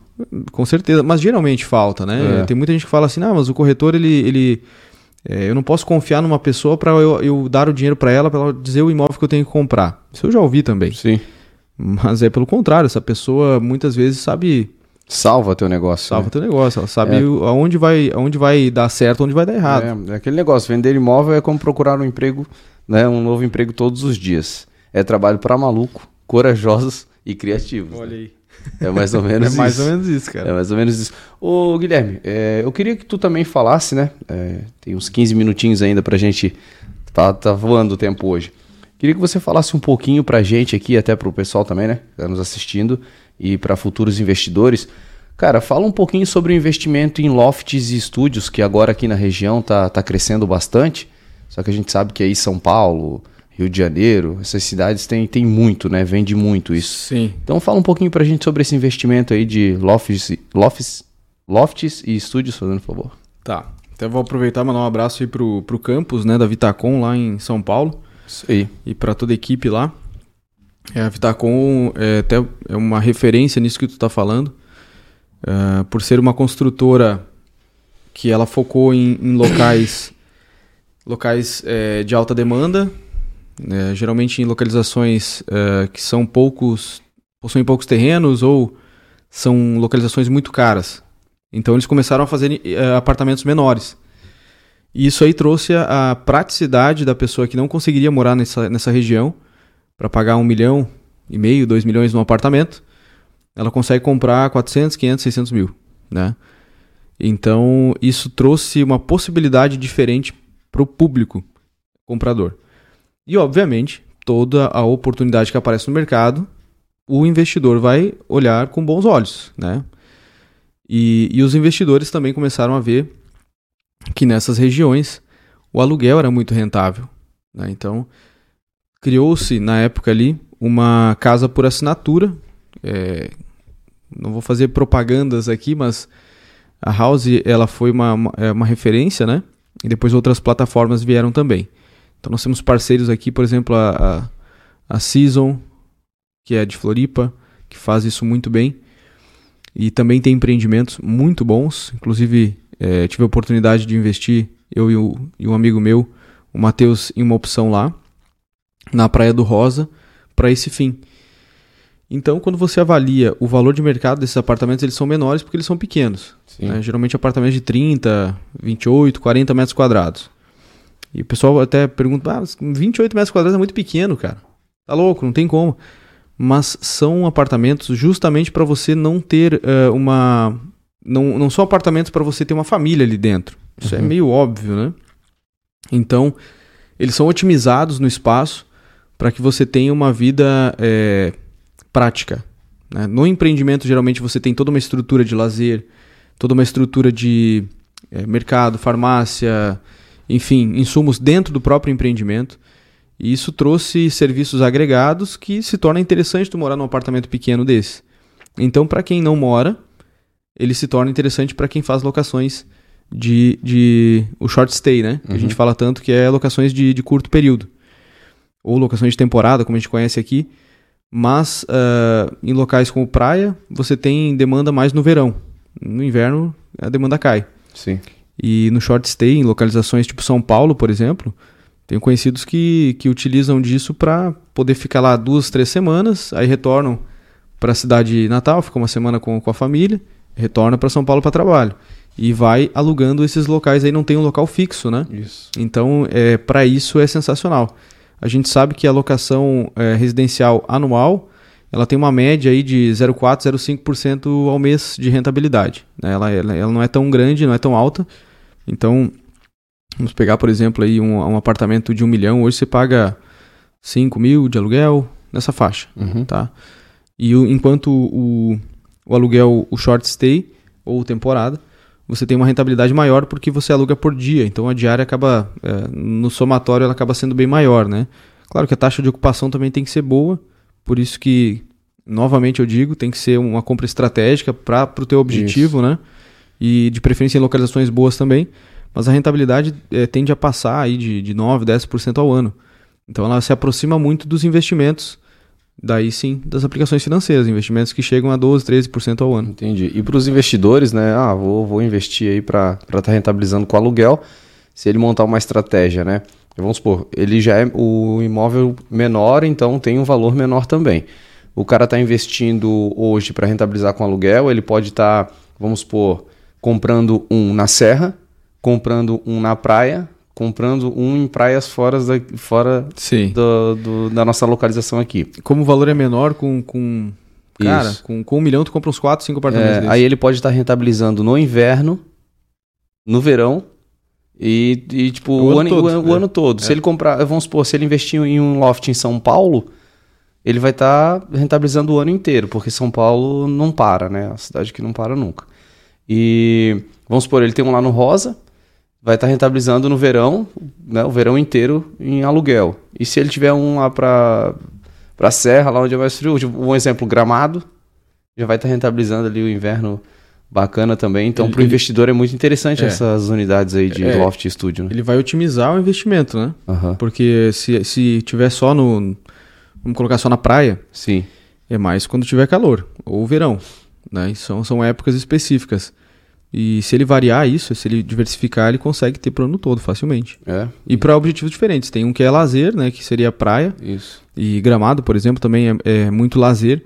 Com certeza, mas geralmente falta, né? É. Tem muita gente que fala assim, ah, mas o corretor, ele, ele é, eu não posso confiar numa pessoa para eu, eu, dar o dinheiro para ela, para ela dizer o imóvel que eu tenho que comprar. Isso eu já ouvi também. Sim. Mas é pelo contrário, essa pessoa muitas vezes sabe. Salva teu negócio. Salva né? teu negócio. Ela sabe é. aonde, vai, aonde vai dar certo, onde vai dar errado. É, é aquele negócio. Vender imóvel é como procurar um emprego, né, um novo emprego todos os dias. É trabalho para maluco, corajosos e criativos. Olha né? aí. É mais ou menos isso. É mais ou menos isso, cara. É mais ou menos isso. Ô, Guilherme, é, eu queria que tu também falasse, né? É, tem uns 15 minutinhos ainda pra gente. Tá, tá voando o tempo hoje. Queria que você falasse um pouquinho pra gente aqui, até pro pessoal também, né? Que tá nos assistindo, e para futuros investidores. Cara, fala um pouquinho sobre o investimento em lofts e estúdios, que agora aqui na região tá, tá crescendo bastante. Só que a gente sabe que aí São Paulo, Rio de Janeiro, essas cidades têm tem muito, né? Vende muito isso. Sim. Então fala um pouquinho pra gente sobre esse investimento aí de lofts, lofts, lofts e estúdios, fazendo favor. Tá. Até vou aproveitar e mandar um abraço aí pro, pro campus, né, da Vitacom lá em São Paulo. Isso aí. E para toda a equipe lá. É, a Vitacom é até é uma referência nisso que tu tá falando. É, por ser uma construtora que ela focou em, em locais locais é, de alta demanda é, geralmente em localizações é, que são poucos, possuem poucos terrenos ou são localizações muito caras. Então eles começaram a fazer é, apartamentos menores. E isso aí trouxe a, a, praticidade da pessoa que não conseguiria morar nessa, nessa região para pagar um milhão e meio, dois milhões num apartamento. Ela consegue comprar 400, 500, 600 mil, né? Então isso trouxe uma possibilidade diferente para o público comprador. E, obviamente, toda a oportunidade que aparece no mercado, o investidor vai olhar com bons olhos, né? E, e os investidores também começaram a ver que nessas regiões o aluguel era muito rentável. Né? Então, criou-se na época ali uma casa por assinatura. É, não vou fazer propagandas aqui, mas a House ela foi uma, uma, é uma referência, né? E depois outras plataformas vieram também. Então nós temos parceiros aqui, por exemplo, a, a, a Season, que é de Floripa, que faz isso muito bem. E também tem empreendimentos muito bons. Inclusive, é, tive a oportunidade de investir, eu e, o, e um amigo meu, o Matheus, em uma opção lá, na Praia do Rosa, para esse fim. Então, quando você avalia o valor de mercado desses apartamentos, eles são menores porque eles são pequenos. Né? Geralmente apartamentos de 30, 28, 40 metros quadrados. E o pessoal até pergunta, ah, 28 metros quadrados é muito pequeno, cara. Tá louco, não tem como. Mas são apartamentos justamente para você não ter uh, uma. Não, não são apartamentos para você ter uma família ali dentro. Isso é uhum. é meio óbvio, né? Então, eles são otimizados no espaço para que você tenha uma vida é, prática. Né? No empreendimento, geralmente, você tem toda uma estrutura de lazer, toda uma estrutura de é, mercado, farmácia, enfim, insumos dentro do próprio empreendimento. E isso trouxe serviços agregados que se torna interessante tu morar num apartamento pequeno desse. Então, para quem não mora, ele se torna interessante para quem faz locações de, de o short stay, né? Uhum. A gente fala tanto que é locações de, de curto período. Ou locações de temporada, como a gente conhece aqui. Mas uh, em locais como praia, você tem demanda mais no verão. No inverno, a demanda cai. Sim. E no short stay, em localizações tipo São Paulo, por exemplo, tenho conhecidos que, que utilizam disso para poder ficar lá duas, três semanas, aí retornam para a cidade natal, ficam uma semana com, com a família, retorna para São Paulo para trabalho e vai alugando esses locais aí não tem um local fixo, né? Isso. Então, é, para isso é sensacional. A gente sabe que a locação é, residencial anual ela tem uma média aí de 0,4, 0,5% ao mês de rentabilidade. Né? Ela, ela, ela, não é tão grande, não é tão alta. Então, vamos pegar, por exemplo, aí um, um apartamento de um milhão, hoje você paga 5 mil de aluguel, nessa faixa. Uhum. Tá? E o, enquanto o, o aluguel, o short stay, ou temporada, você tem uma rentabilidade maior porque você aluga por dia. Então a diária acaba, é, no somatório, ela acaba sendo bem maior, né? Claro que a taxa de ocupação também tem que ser boa, por isso que, novamente eu digo, tem que ser uma compra estratégica para o teu objetivo, isso. né? E de preferência em localizações boas também. Mas a rentabilidade é, tende a passar aí de, de 9, 10% ao ano. Então ela se aproxima muito dos investimentos Daí sim, das aplicações financeiras, investimentos que chegam a 12, 13% ao ano. Entendi. E para os investidores, né? Ah, vou, vou investir aí para estar tá rentabilizando com aluguel. Se ele montar uma estratégia, né? Vamos supor, ele já é o imóvel menor, então tem um valor menor também. O cara está investindo hoje para rentabilizar com aluguel, ele pode estar, tá, vamos supor, comprando um na serra, comprando um na praia, comprando um em praias fora, da, fora do, do, da nossa localização aqui. Como o valor é menor, com. com... Cara, com, com um milhão tu compra uns 4, 5 apartamentos. É, aí ele pode estar rentabilizando no inverno, no verão e, e tipo, o, o, ano, todo, o, o é. ano todo. É. Se ele comprar, vamos supor, se ele investir em um loft em São Paulo, ele vai estar rentabilizando o ano inteiro, porque São Paulo não para, né? É a cidade que não para nunca. E vamos supor, ele tem um lá no Rosa, vai estar tá rentabilizando no verão, né, o verão inteiro em aluguel. E se ele tiver um lá para para serra, lá onde é mais frio, tipo, um exemplo, Gramado, já vai estar tá rentabilizando ali o inverno bacana também. Então, para o investidor é muito interessante é. essas unidades aí de é. loft e estúdio. Né? Ele vai otimizar o investimento, né? Uhum. Porque se, se tiver só no... Vamos colocar só na praia. Sim. É mais quando tiver calor. Ou verão. Né? São, são épocas específicas. E se ele variar isso, se ele diversificar, ele consegue ter para o ano todo facilmente. É. E para objetivos diferentes. Tem um que é lazer, né, que seria praia. Isso. E Gramado, por exemplo, também é, é muito lazer.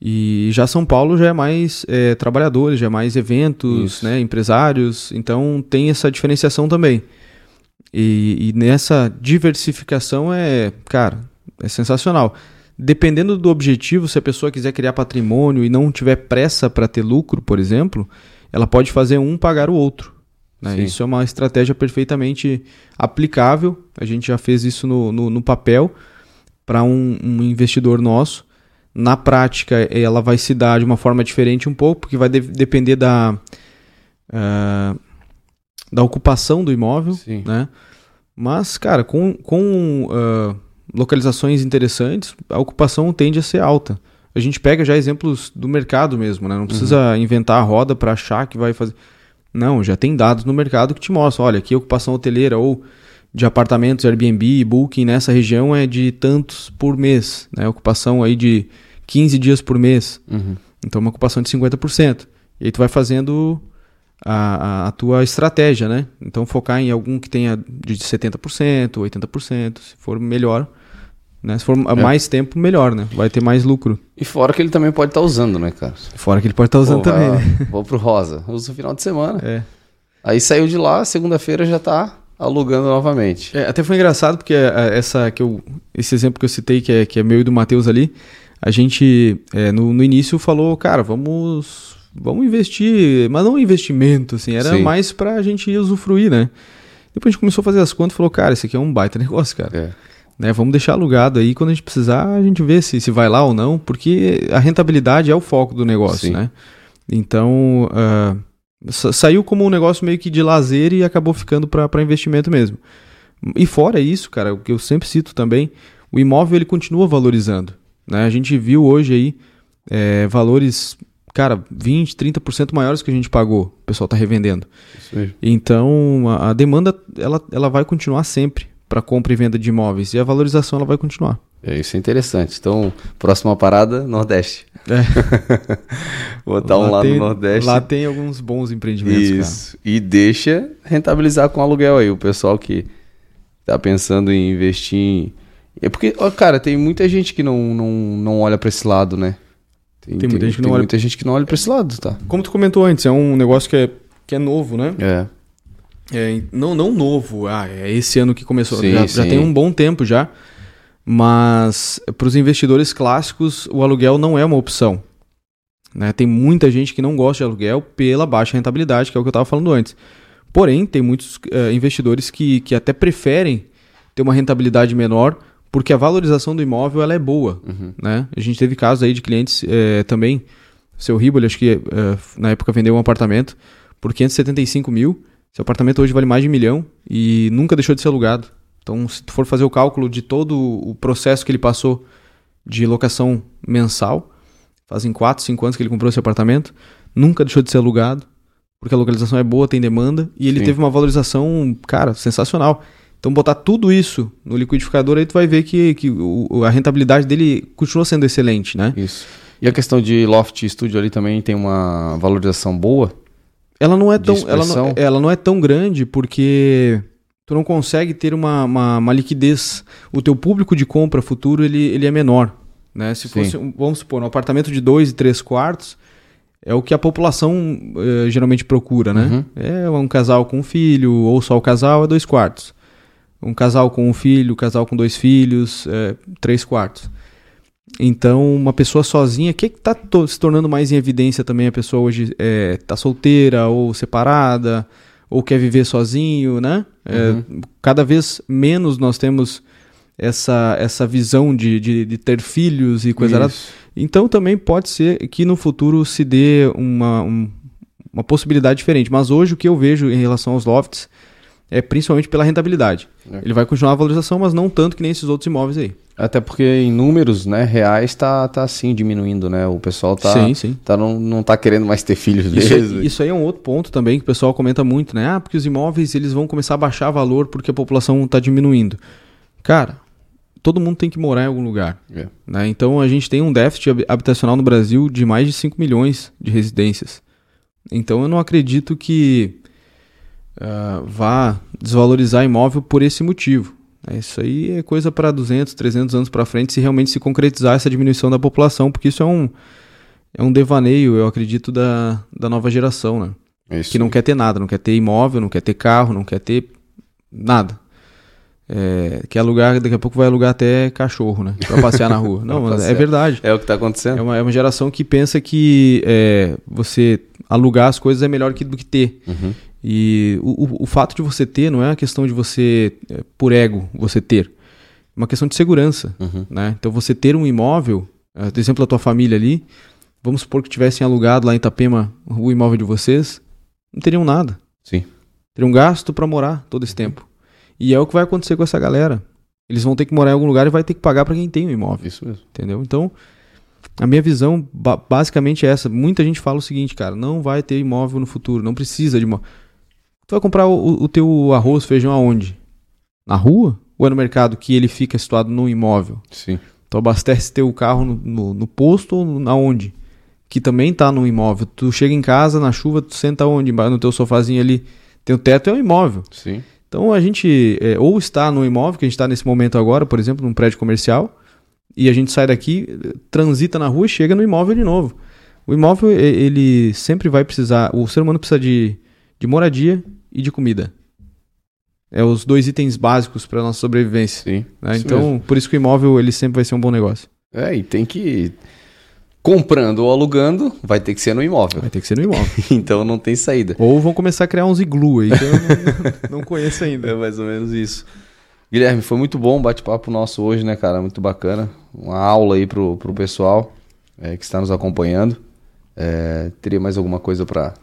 E já São Paulo já é mais é, trabalhadores, já é mais eventos, né, empresários. Então tem essa diferenciação também. E, e nessa diversificação é, cara, é sensacional. Dependendo do objetivo, se a pessoa quiser criar patrimônio e não tiver pressa para ter lucro, por exemplo, ela pode fazer um pagar o outro. Né? Isso é uma estratégia perfeitamente aplicável. A gente já fez isso no, no, no papel para um, um, investidor nosso. Na prática, ela vai se dar de uma forma diferente um pouco, porque vai de depender da, uh, da ocupação do imóvel. Sim. Né? Mas, cara, com, com uh, localizações interessantes, a ocupação tende a ser alta a gente pega já exemplos do mercado mesmo, né? Não precisa uhum. inventar a roda para achar que vai fazer. Não, já tem dados no mercado que te mostram, olha, aqui a ocupação hoteleira ou de apartamentos, Airbnb, Booking nessa região é de tantos por mês, né? Ocupação aí de 15 dias por mês. Uhum. Então uma ocupação de 50%. E aí tu vai fazendo a, a, a, tua estratégia, né? Então focar em algum que tenha de 70%, 80%, se for melhor, né? Se for é. mais tempo, melhor, né? Vai ter mais lucro. E fora que ele também pode estar tá usando, né, cara? Fora que ele pode estar tá usando Pô, também, né? Vou pro Rosa, uso no final de semana. É. Aí saiu de lá, segunda-feira já tá alugando novamente. É, até foi engraçado porque é, essa que eu, esse exemplo que eu citei, que é, que é meu e do Matheus ali, a gente é, no, no início falou, cara, vamos, vamos investir, mas não investimento, assim, era Sim. mais pra gente usufruir, né? Depois a gente começou a fazer as contas e falou, cara, isso aqui é um baita negócio, cara. É. Né? Vamos deixar alugado aí, quando a gente precisar, a gente vê se, se vai lá ou não, porque a rentabilidade é o foco do negócio, Sim. né? Então, uh, saiu como um negócio meio que de lazer e acabou ficando para investimento mesmo. E fora isso, cara, o que eu sempre cito também, o imóvel ele continua valorizando. Né? A gente viu hoje aí é, valores cara, 20, 30% maiores que a gente pagou. O pessoal está revendendo. Isso mesmo. Então, a, a demanda ela, ela vai continuar sempre para compra e venda de imóveis e a valorização ela vai continuar. É, isso é interessante. Então, próxima parada, Nordeste. É. Botar um lá tem, no Nordeste. Lá tem alguns bons empreendimentos, Isso. E deixa rentabilizar com aluguel aí. O pessoal que tá pensando em investir em... É porque, ó, cara, tem muita gente que não, não, não olha para esse lado, né? Tem, tem muita gente que não olha... muita gente que não olha para esse lado, tá? Como tu comentou antes, é um negócio que é, que é novo, né? É. É, não, não novo, ah, é esse ano que começou. Sim, já, sim. já tem um bom tempo já. Mas para os investidores clássicos, o aluguel não é uma opção. Né? Tem muita gente que não gosta de aluguel pela baixa rentabilidade, que é o que eu estava falando antes. Porém, tem muitos uh, investidores que, que até preferem ter uma rentabilidade menor porque a valorização do imóvel ela é boa. Uhum. Né? A gente teve casos aí de clientes eh, também. Seu Ribble, acho que eh, na época vendeu um apartamento por 575 mil. Seu apartamento hoje vale mais de um milhão e nunca deixou de ser alugado. Então, se tu for fazer o cálculo de todo o processo que ele passou de locação mensal, fazem 4, 5 anos que ele comprou esse apartamento, nunca deixou de ser alugado, porque a localização é boa, tem demanda, e ele Sim. teve uma valorização, cara, sensacional. Então, botar tudo isso no liquidificador, aí tu vai ver que, que o, a rentabilidade dele continua sendo excelente, né? Isso. E a questão de loft studio ali também tem uma valorização boa? Ela não é tão, ela não, expressão? ela não é tão grande porque tu não consegue ter uma, uma, uma liquidez. O teu público de compra futuro ele, ele é menor. Né? Se fosse, vamos supor, um apartamento de dois e três quartos, é o que a população eh, geralmente procura, né? Uhum. É um casal com um filho, ou só o casal é dois quartos. Um casal com um filho, um casal com dois filhos, é, três quartos. Então, uma pessoa sozinha, o que está se tornando mais em evidência também? A pessoa hoje está solteira ou separada, ou quer viver sozinho, né? É, cada vez menos nós temos essa, essa visão de, de, de ter filhos e coisa. Isso. Então também pode ser que no futuro se dê uma, um- uma possibilidade diferente. Mas hoje o que eu vejo em relação aos lofts é principalmente pela rentabilidade. É. Ele vai continuar a valorização, mas não tanto que nem esses outros imóveis aí. Até porque em números, né, reais tá, tá assim diminuindo, né? O pessoal tá, Sim, sim. tá não, não tá querendo mais ter filhos Isso, deles. isso aí é um outro ponto também que o pessoal comenta muito, né? Ah, porque os imóveis eles vão começar a baixar valor porque a população está diminuindo. Cara, todo mundo tem que morar em algum lugar. É. né? Então a gente tem um déficit hab- habitacional no Brasil de mais de 5 milhões de residências. Então eu não acredito que ah, vá desvalorizar imóvel por esse motivo. né? Isso aí é coisa para 200, 300 anos para frente se realmente se concretizar essa diminuição da população, porque isso é um, é um devaneio, eu acredito, da, da nova geração, né? É Isso. que não quer ter nada, não quer ter imóvel, não quer ter carro, não quer ter nada. É, quer alugar, daqui a pouco vai alugar até cachorro, né? Pra passear na rua. Não, mas é verdade. É o que tá acontecendo? É uma, é uma geração que pensa que é, você alugar as coisas é melhor que, do que ter. Uhum. E o, o, o fato de você ter não é uma questão de você, é, por ego, você ter. É uma questão de segurança. Uhum. Né? Então você ter um imóvel, é, por exemplo, a tua família ali, vamos supor que tivessem alugado lá em Itapema o imóvel de vocês, não teriam nada. Sim. Teriam gasto para morar todo esse tempo. E é o que vai acontecer com essa galera. Eles vão ter que morar em algum lugar e vai ter que pagar para quem tem o imóvel, Isso mesmo. entendeu? Então, a minha visão ba- basicamente é essa. Muita gente fala o seguinte, cara, não vai ter imóvel no futuro, não precisa de imóvel. Tu vai comprar o, o teu arroz, feijão aonde? Na rua? Ou é no mercado que ele fica situado no imóvel? Sim. Tu abastece teu carro no, no, no posto ou na onde? Que também tá no imóvel. Tu chega em casa, na chuva, tu senta onde? No teu sofazinho ali. Teu teto é um imóvel. Sim. Então a gente é, ou está no imóvel, que a gente está nesse momento agora, por exemplo, num prédio comercial, e a gente sai daqui, transita na rua e chega no imóvel de novo. O imóvel, ele sempre vai precisar, o ser humano precisa de, de moradia e de comida. É os dois itens básicos para nossa sobrevivência. Sim. né? Então, mesmo. por isso que o imóvel ele sempre vai ser um bom negócio. É, e tem que. Comprando ou alugando, vai ter que ser no imóvel. Vai ter que ser no imóvel. Então não tem saída. ou vão começar a criar uns iglu aí, que eu não, não conheço ainda. É mais ou menos isso. Guilherme, foi muito bom o bate-papo nosso hoje, né, cara? Muito bacana. Uma aula aí pro, pro pessoal é, que está nos acompanhando. É, teria mais alguma coisa pra,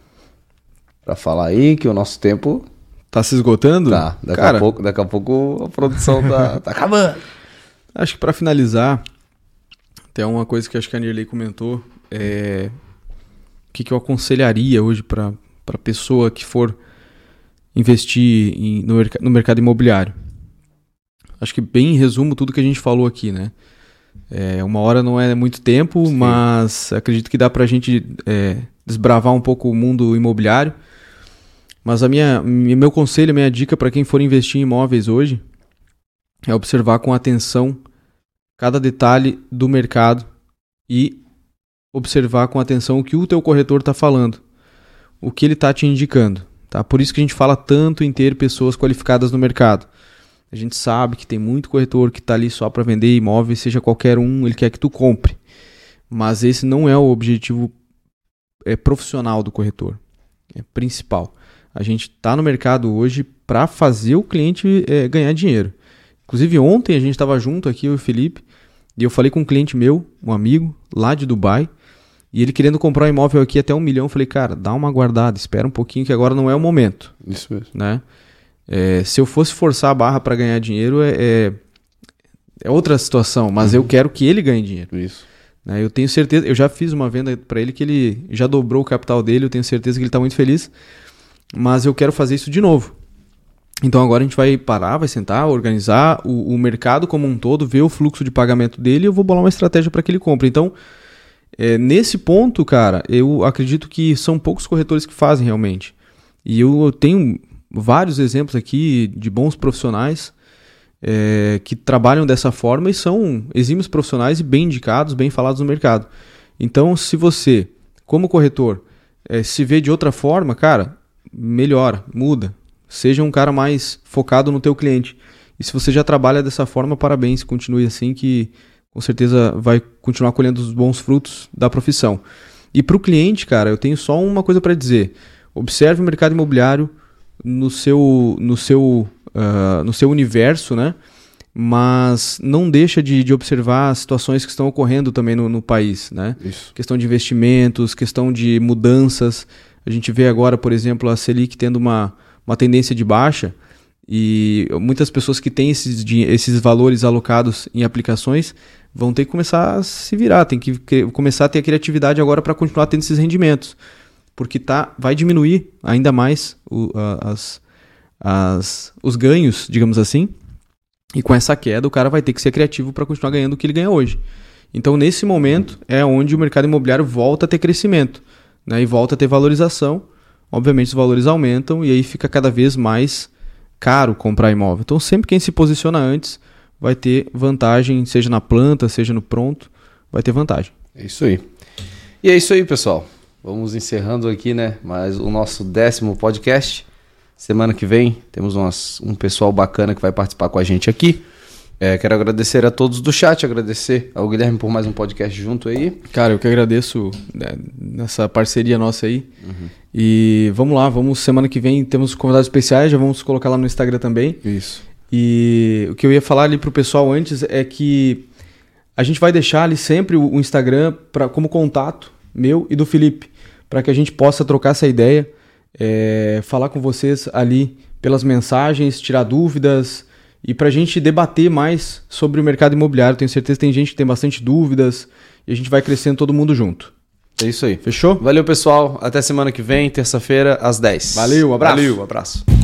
pra falar aí? Que o nosso tempo Tá se esgotando? tá. Daqui, Cara, a, pouco, daqui a pouco a produção tá, tá acabando. Acho que para finalizar, tem uma coisa que acho que a Nirley comentou. É... que, que eu aconselharia hoje para a pessoa que for investir em, no, no mercado imobiliário? Acho que bem em resumo tudo que a gente falou aqui, né? É, uma hora não é muito tempo, Sim. mas acredito que dá para a gente é, desbravar um pouco o mundo imobiliário. Mas a minha, meu conselho, minha dica para quem for investir em imóveis hoje é observar com atenção cada detalhe do mercado e observar com atenção o que o teu corretor está falando, o que ele está te indicando. Tá? Por isso que a gente fala tanto em ter pessoas qualificadas no mercado. A gente sabe que tem muito corretor que está ali só para vender imóveis, seja qualquer um, ele quer que tu compre. Mas esse não é o objetivo é, profissional do corretor, é principal. A gente está no mercado hoje para fazer o cliente é, ganhar dinheiro. Inclusive ontem a gente estava junto aqui, eu e o Felipe, e eu falei com um cliente meu, um amigo, lá de Dubai, e ele querendo comprar um imóvel aqui até um milhão. Eu falei, cara, dá uma guardada, espera um pouquinho que agora não é o momento. Isso mesmo. Né? É, se eu fosse forçar a barra para ganhar dinheiro, é, é, é, outra situação, mas uhum. eu quero que ele ganhe dinheiro. Isso. Né? Eu tenho certeza, eu já fiz uma venda para ele que ele já dobrou o capital dele, eu tenho certeza que ele está muito feliz, mas eu quero fazer isso de novo. Então agora a gente vai parar, vai sentar, organizar o, o mercado como um todo, ver o fluxo de pagamento dele e eu vou bolar uma estratégia para que ele compre. Então, é, nesse ponto, cara, eu acredito que são poucos corretores que fazem realmente. E eu tenho vários exemplos aqui de bons profissionais é, que trabalham dessa forma e são exímios profissionais e bem indicados, bem falados no mercado. Então, se você, como corretor, é, se vê de outra forma, cara, melhora, muda. Seja um cara mais focado no teu cliente. E se você já trabalha dessa forma, parabéns, continue assim que com certeza vai continuar colhendo os bons frutos da profissão. E para o cliente, cara, eu tenho só uma coisa para dizer. Observe o mercado imobiliário no seu, no seu, uh, no seu universo, né? Mas não deixa de, de observar as situações que estão ocorrendo também no, no país, né? Isso. Questão de investimentos, questão de mudanças. A gente vê agora, por exemplo, a Selic tendo uma, uma tendência de baixa e muitas pessoas que têm esses, esses valores alocados em aplicações vão ter que começar a se virar, tem que começar a ter a criatividade agora para continuar tendo esses rendimentos porque tá, vai diminuir ainda mais o, as, as, os ganhos, digamos assim. E com essa queda, o cara vai ter que ser criativo para continuar ganhando o que ele ganha hoje. Então, nesse momento, é onde o mercado imobiliário volta a ter crescimento né, e volta a ter valorização. Obviamente, os valores aumentam e aí fica cada vez mais caro comprar imóvel. Então, sempre quem se posiciona antes vai ter vantagem, seja na planta, seja no pronto, vai ter vantagem. É isso aí. E é isso aí, pessoal. Vamos encerrando aqui, né? Mais o nosso décimo podcast. Semana que vem temos umas, um pessoal bacana que vai participar com a gente aqui. É, quero agradecer a todos do chat, agradecer ao Guilherme por mais um podcast junto aí. Cara, eu que agradeço né, nessa parceria nossa aí. Uhum. E vamos lá, vamos semana que vem temos convidados especiais, já vamos colocar lá no Instagram também. Isso. E o que eu ia falar ali pro pessoal antes é que a gente vai deixar ali sempre o Instagram pra, como contato meu e do Felipe para que a gente possa trocar essa ideia, é, falar com vocês ali pelas mensagens, tirar dúvidas e para a gente debater mais sobre o mercado imobiliário. Tenho certeza que tem gente que tem bastante dúvidas e a gente vai crescendo todo mundo junto. É isso aí. Fechou? Valeu, pessoal. Até semana que vem, terça-feira, às 10. Valeu, um abraço. Valeu, abraço.